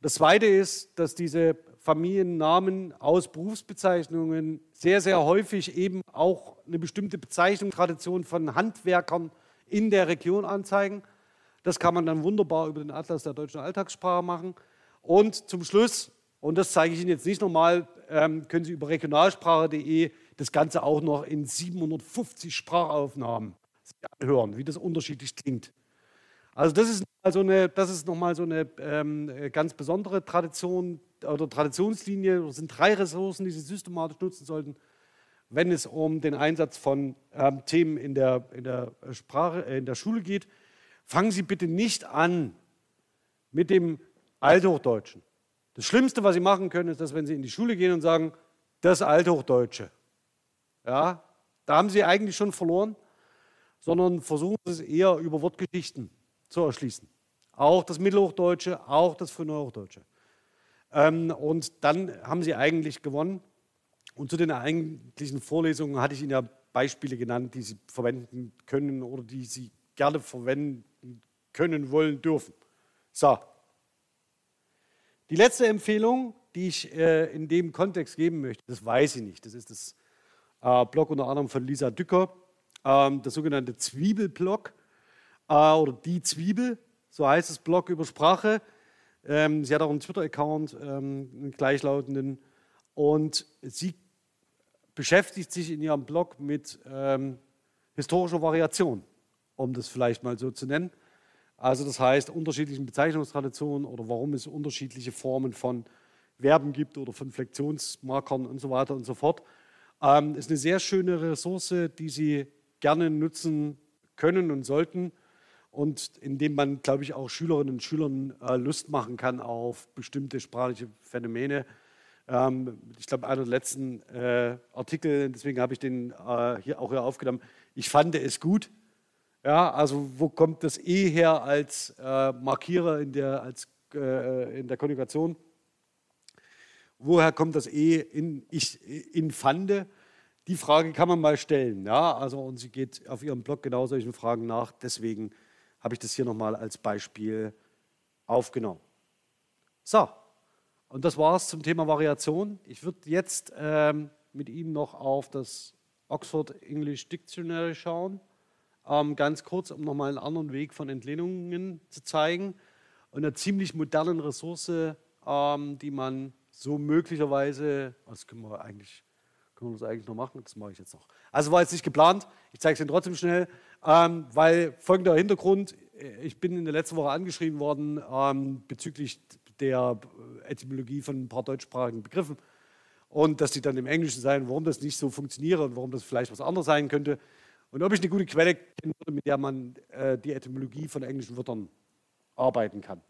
Speaker 1: Das Zweite ist, dass diese Familiennamen aus Berufsbezeichnungen sehr, sehr häufig eben auch eine bestimmte Bezeichnung, Tradition von Handwerkern in der Region anzeigen. Das kann man dann wunderbar über den Atlas der deutschen Alltagssprache machen. Und zum Schluss, und das zeige ich Ihnen jetzt nicht nochmal, ähm, können Sie über regionalsprache.de das Ganze auch noch in 750 Sprachaufnahmen anhören, wie das unterschiedlich klingt. Also das ist, also eine, das ist nochmal so eine ähm, ganz besondere Tradition oder Traditionslinie. Das sind drei Ressourcen, die Sie systematisch nutzen sollten, wenn es um den Einsatz von ähm, Themen in der, in der Sprache, äh, in der Schule geht. Fangen Sie bitte nicht an mit dem Althochdeutschen. Das Schlimmste, was Sie machen können, ist, dass wenn Sie in die Schule gehen und sagen, das Althochdeutsche. Ja, da haben Sie eigentlich schon verloren, sondern versuchen Sie es eher über Wortgeschichten zu erschließen. Auch das Mittelhochdeutsche, auch das Frühneuhochdeutsche. Ähm, und dann haben Sie eigentlich gewonnen. Und zu den eigentlichen Vorlesungen hatte ich Ihnen ja Beispiele genannt, die Sie verwenden können oder die Sie gerne verwenden können, wollen, dürfen. So, die letzte Empfehlung die ich äh, in dem Kontext geben möchte, das weiß ich nicht. Das ist das äh, Blog unter anderem von Lisa Dücker, ähm, der sogenannte Zwiebelblog äh, oder die Zwiebel, so heißt das Blog über Sprache. Ähm, sie hat auch einen Twitter-Account, ähm, einen gleichlautenden, und sie beschäftigt sich in ihrem Blog mit ähm, historischer Variation, um das vielleicht mal so zu nennen. Also das heißt unterschiedlichen Bezeichnungstraditionen oder warum es unterschiedliche Formen von Verben gibt oder von Flexionsmarkern und so weiter und so fort. Ähm, ist eine sehr schöne Ressource, die Sie gerne nutzen können und sollten und indem man, glaube ich, auch Schülerinnen und Schülern äh, Lust machen kann auf bestimmte sprachliche Phänomene. Ähm, ich glaube, einer der letzten äh, Artikel, deswegen habe ich den äh, hier auch hier aufgenommen, ich fand es gut. Ja, also wo kommt das E her als äh, Markierer in der, als, äh, in der Konjugation? Woher kommt das E in, ich, in Fande? Die Frage kann man mal stellen. Ja? Also, und sie geht auf ihrem Blog genau solchen Fragen nach. Deswegen habe ich das hier nochmal als Beispiel aufgenommen. So, und das war es zum Thema Variation. Ich würde jetzt ähm, mit Ihnen noch auf das Oxford English Dictionary schauen. Ähm, ganz kurz, um nochmal einen anderen Weg von Entlehnungen zu zeigen. Und einer ziemlich modernen Ressource, ähm, die man so möglicherweise, das können wir eigentlich, können wir das eigentlich noch machen, das mache ich jetzt noch. Also war jetzt nicht geplant, ich zeige es Ihnen trotzdem schnell, ähm, weil folgender Hintergrund, ich bin in der letzten Woche angeschrieben worden ähm, bezüglich der Etymologie von ein paar deutschsprachigen Begriffen und dass die dann im Englischen seien, warum das nicht so funktioniert und warum das vielleicht was anderes sein könnte. Und ob ich eine gute Quelle kennen würde, mit der man äh, die Etymologie von englischen Wörtern arbeiten kann.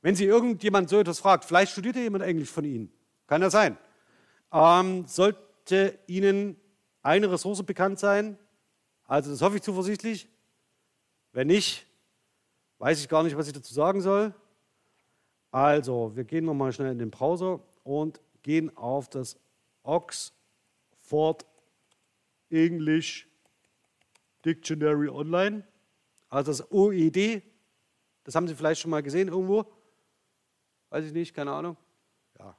Speaker 1: Wenn Sie irgendjemand so etwas fragt, vielleicht studiert jemand Englisch von Ihnen, kann ja sein, ähm, sollte Ihnen eine Ressource bekannt sein, also das hoffe ich zuversichtlich. Wenn nicht, weiß ich gar nicht, was ich dazu sagen soll. Also, wir gehen nochmal schnell in den Browser und gehen auf das Oxford English Dictionary Online. Also das OED, das haben Sie vielleicht schon mal gesehen irgendwo. Weiß ich nicht, keine Ahnung. Ja.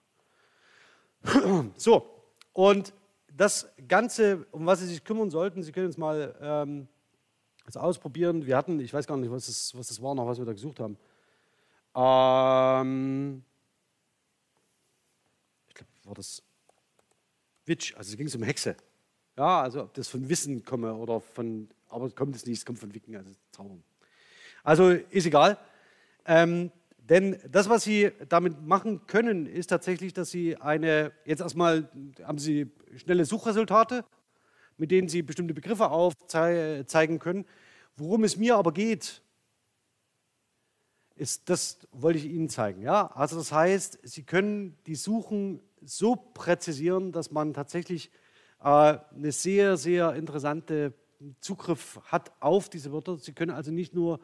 Speaker 1: So, und das Ganze, um was Sie sich kümmern sollten, Sie können es mal ähm, also ausprobieren. Wir hatten, ich weiß gar nicht, was das, was das war noch, was wir da gesucht haben. Ähm, ich glaube, war das Witch, also es ging um Hexe. Ja, also ob das von Wissen komme oder von, aber kommt es nicht, es kommt von Wicken, also Zauberung. Also ist egal. Ähm, denn das, was Sie damit machen können, ist tatsächlich, dass Sie eine, jetzt erstmal haben Sie schnelle Suchresultate, mit denen Sie bestimmte Begriffe aufzeigen können. Worum es mir aber geht, ist, das wollte ich Ihnen zeigen. Ja? Also das heißt, Sie können die Suchen so präzisieren, dass man tatsächlich äh, eine sehr, sehr interessante Zugriff hat auf diese Wörter. Sie können also nicht nur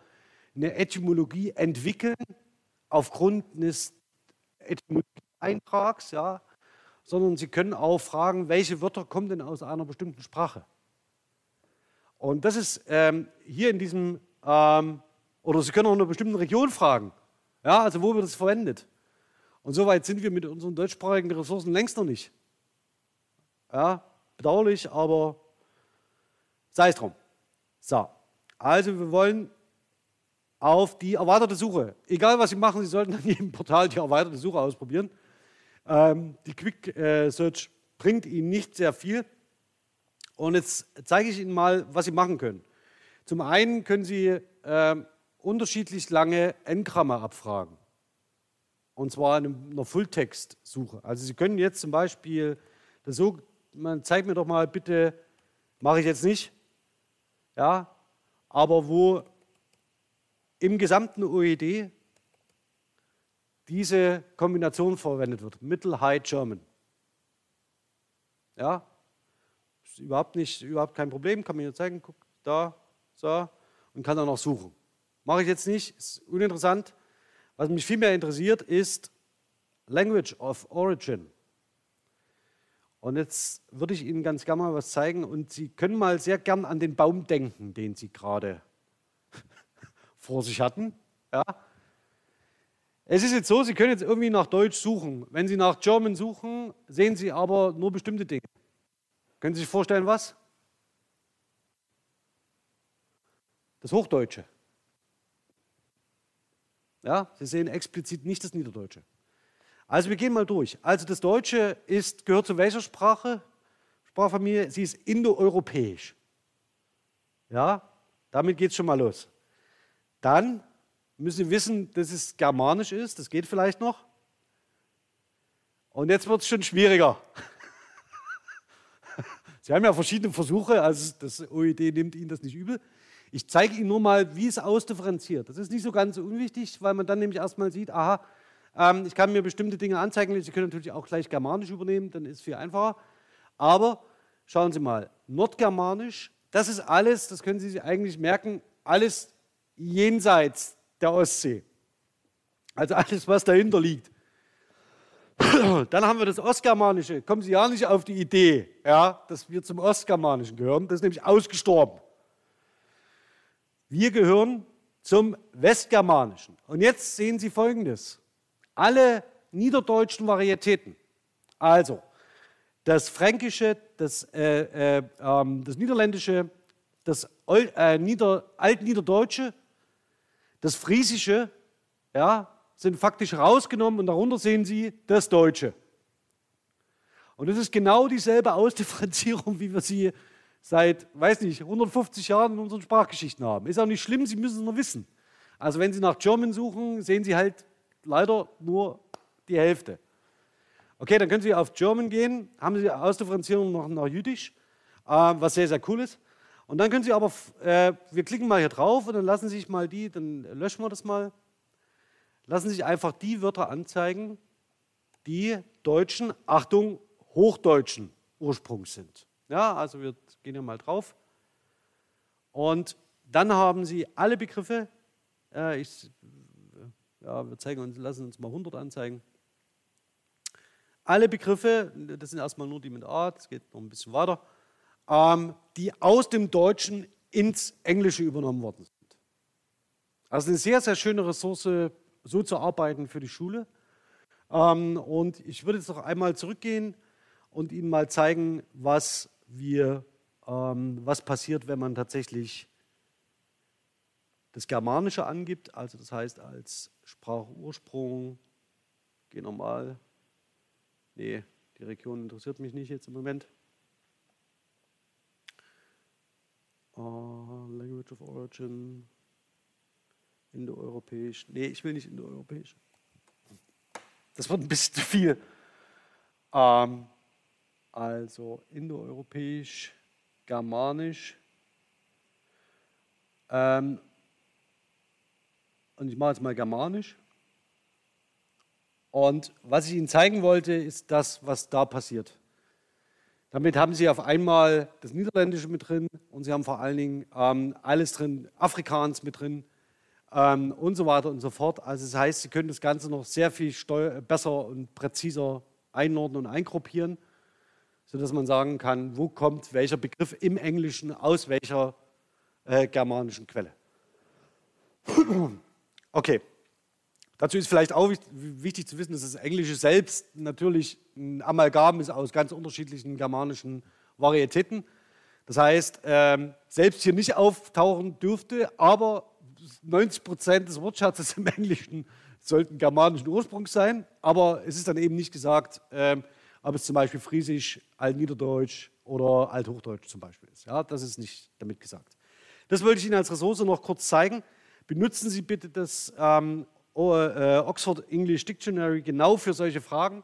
Speaker 1: eine Etymologie entwickeln, aufgrund eines Etymologie-Eintrags, ja, sondern Sie können auch fragen, welche Wörter kommen denn aus einer bestimmten Sprache. Und das ist ähm, hier in diesem, ähm, oder Sie können auch in einer bestimmten Region fragen, ja, also wo wird es verwendet. Und so weit sind wir mit unseren deutschsprachigen Ressourcen längst noch nicht. Ja, bedauerlich, aber sei es drum. So, also wir wollen auf die erweiterte Suche. Egal was Sie machen, Sie sollten an jedem Portal die erweiterte Suche ausprobieren. Ähm, die Quick äh, Search bringt Ihnen nicht sehr viel. Und jetzt zeige ich Ihnen mal, was Sie machen können. Zum einen können Sie äh, unterschiedlich lange N-Gramme abfragen. Und zwar in einer Fulltext-Suche. Also Sie können jetzt zum Beispiel, das so, man zeigt mir doch mal bitte, mache ich jetzt nicht, ja, aber wo im gesamten OED diese Kombination verwendet wird. Middle High German. Ja, ist überhaupt nicht, überhaupt kein Problem, kann man hier zeigen, guck, da, so, und kann dann auch suchen. Mache ich jetzt nicht, ist uninteressant. Was mich viel mehr interessiert, ist Language of Origin. Und jetzt würde ich Ihnen ganz gerne mal was zeigen und Sie können mal sehr gern an den Baum denken, den Sie gerade vor sich hatten. Ja. Es ist jetzt so, Sie können jetzt irgendwie nach Deutsch suchen. Wenn Sie nach German suchen, sehen Sie aber nur bestimmte Dinge. Können Sie sich vorstellen, was? Das Hochdeutsche. Ja, Sie sehen explizit nicht das Niederdeutsche. Also wir gehen mal durch. Also das Deutsche ist, gehört zu welcher Sprache? Sprachfamilie? Sie ist indoeuropäisch. Ja, damit geht es schon mal los. Dann müssen Sie wissen, dass es germanisch ist. Das geht vielleicht noch. Und jetzt wird es schon schwieriger. Sie haben ja verschiedene Versuche, also das OED nimmt Ihnen das nicht übel. Ich zeige Ihnen nur mal, wie es ausdifferenziert. Das ist nicht so ganz unwichtig, weil man dann nämlich erstmal sieht, aha, ähm, ich kann mir bestimmte Dinge anzeigen. Sie können natürlich auch gleich Germanisch übernehmen, dann ist es viel einfacher. Aber schauen Sie mal, Nordgermanisch, das ist alles, das können Sie sich eigentlich merken, alles jenseits der Ostsee. Also alles, was dahinter liegt. Dann haben wir das Ostgermanische. Kommen Sie ja nicht auf die Idee, ja, dass wir zum Ostgermanischen gehören. Das ist nämlich ausgestorben. Wir gehören zum Westgermanischen. Und jetzt sehen Sie Folgendes. Alle niederdeutschen Varietäten, also das Fränkische, das, äh, äh, ähm, das Niederländische, das äh, Nieder, Altniederdeutsche, das Friesische, ja, sind faktisch rausgenommen und darunter sehen Sie das Deutsche. Und das ist genau dieselbe Ausdifferenzierung, wie wir sie seit, weiß nicht, 150 Jahren in unseren Sprachgeschichten haben. Ist auch nicht schlimm, Sie müssen es nur wissen. Also wenn Sie nach German suchen, sehen Sie halt leider nur die Hälfte. Okay, dann können Sie auf German gehen, haben Sie Ausdifferenzierung noch nach Jüdisch, äh, was sehr, sehr cool ist. Und dann können Sie aber, äh, wir klicken mal hier drauf und dann lassen Sie sich mal die, dann löschen wir das mal, lassen Sie sich einfach die Wörter anzeigen, die deutschen, Achtung, hochdeutschen Ursprungs sind. Ja, also wir gehen hier mal drauf. Und dann haben Sie alle Begriffe, äh, ich, ja, wir zeigen uns, lassen uns mal 100 anzeigen. Alle Begriffe, das sind erstmal nur die mit A, das geht noch ein bisschen weiter, ähm, die aus dem Deutschen ins Englische übernommen worden sind. Also eine sehr, sehr schöne Ressource, so zu arbeiten für die Schule. Ähm, und ich würde jetzt noch einmal zurückgehen und Ihnen mal zeigen, was wir, ähm, was passiert, wenn man tatsächlich das Germanische angibt, also das heißt als Sprachursprung, geh nochmal, nee, die Region interessiert mich nicht jetzt im Moment. Uh, Language of Origin, indoeuropäisch. Nee, ich will nicht indoeuropäisch. Das wird ein bisschen zu viel. Ähm, also indoeuropäisch, germanisch. Ähm, und ich mache jetzt mal germanisch. Und was ich Ihnen zeigen wollte, ist das, was da passiert. Damit haben Sie auf einmal das Niederländische mit drin und Sie haben vor allen Dingen ähm, alles drin, Afrikaans mit drin ähm, und so weiter und so fort. Also das heißt, Sie können das Ganze noch sehr viel besser und präziser einordnen und eingruppieren, sodass man sagen kann, wo kommt welcher Begriff im Englischen aus welcher äh, germanischen Quelle. Okay. Dazu ist vielleicht auch wichtig zu wissen, dass das Englische selbst natürlich ein Amalgam ist aus ganz unterschiedlichen germanischen Varietäten. Das heißt, ähm, selbst hier nicht auftauchen dürfte, aber 90 Prozent des Wortschatzes im Englischen sollten germanischen Ursprungs sein. Aber es ist dann eben nicht gesagt, ähm, ob es zum Beispiel Friesisch, Altniederdeutsch oder Althochdeutsch zum Beispiel ist. Ja, das ist nicht damit gesagt. Das wollte ich Ihnen als Ressource noch kurz zeigen. Benutzen Sie bitte das ähm, äh, Oxford English Dictionary genau für solche Fragen.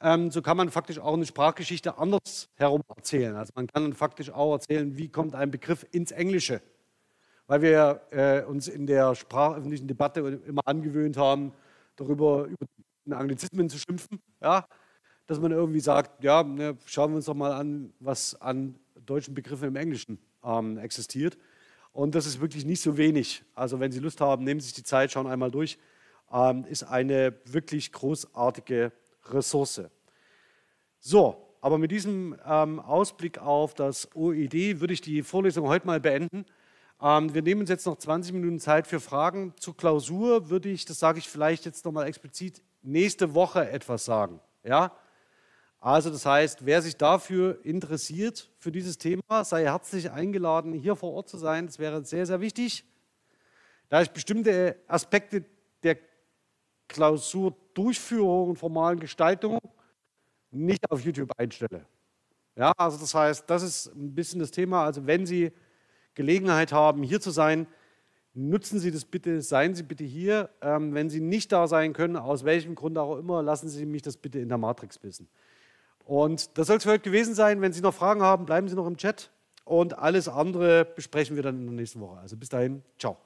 Speaker 1: Ähm, so kann man faktisch auch eine Sprachgeschichte anders herum erzählen. Also man kann faktisch auch erzählen, wie kommt ein Begriff ins Englische. Weil wir äh, uns in der sprachöffentlichen Debatte immer angewöhnt haben, darüber über Anglizismen zu schimpfen. Ja? Dass man irgendwie sagt, ja, ne, schauen wir uns doch mal an, was an deutschen Begriffen im Englischen ähm, existiert. Und das ist wirklich nicht so wenig. Also wenn Sie Lust haben, nehmen Sie sich die Zeit, schauen einmal durch ähm, ist eine wirklich großartige Ressource. So, aber mit diesem ähm, Ausblick auf das OED würde ich die Vorlesung heute mal beenden. Ähm, wir nehmen uns jetzt noch 20 Minuten Zeit für Fragen. Zur Klausur würde ich, das sage ich vielleicht jetzt nochmal explizit, nächste Woche etwas sagen. Ja? Also das heißt, wer sich dafür interessiert, für dieses Thema, sei herzlich eingeladen, hier vor Ort zu sein. Das wäre sehr, sehr wichtig. Da ich bestimmte Aspekte der Klausurdurchführung und formalen Gestaltung nicht auf YouTube einstelle. Ja, also das heißt, das ist ein bisschen das Thema. Also wenn Sie Gelegenheit haben, hier zu sein, nutzen Sie das bitte, seien Sie bitte hier. Ähm, wenn Sie nicht da sein können, aus welchem Grund auch immer, lassen Sie mich das bitte in der Matrix wissen. Und das soll es für heute gewesen sein. Wenn Sie noch Fragen haben, bleiben Sie noch im Chat. Und alles andere besprechen wir dann in der nächsten Woche. Also bis dahin, ciao.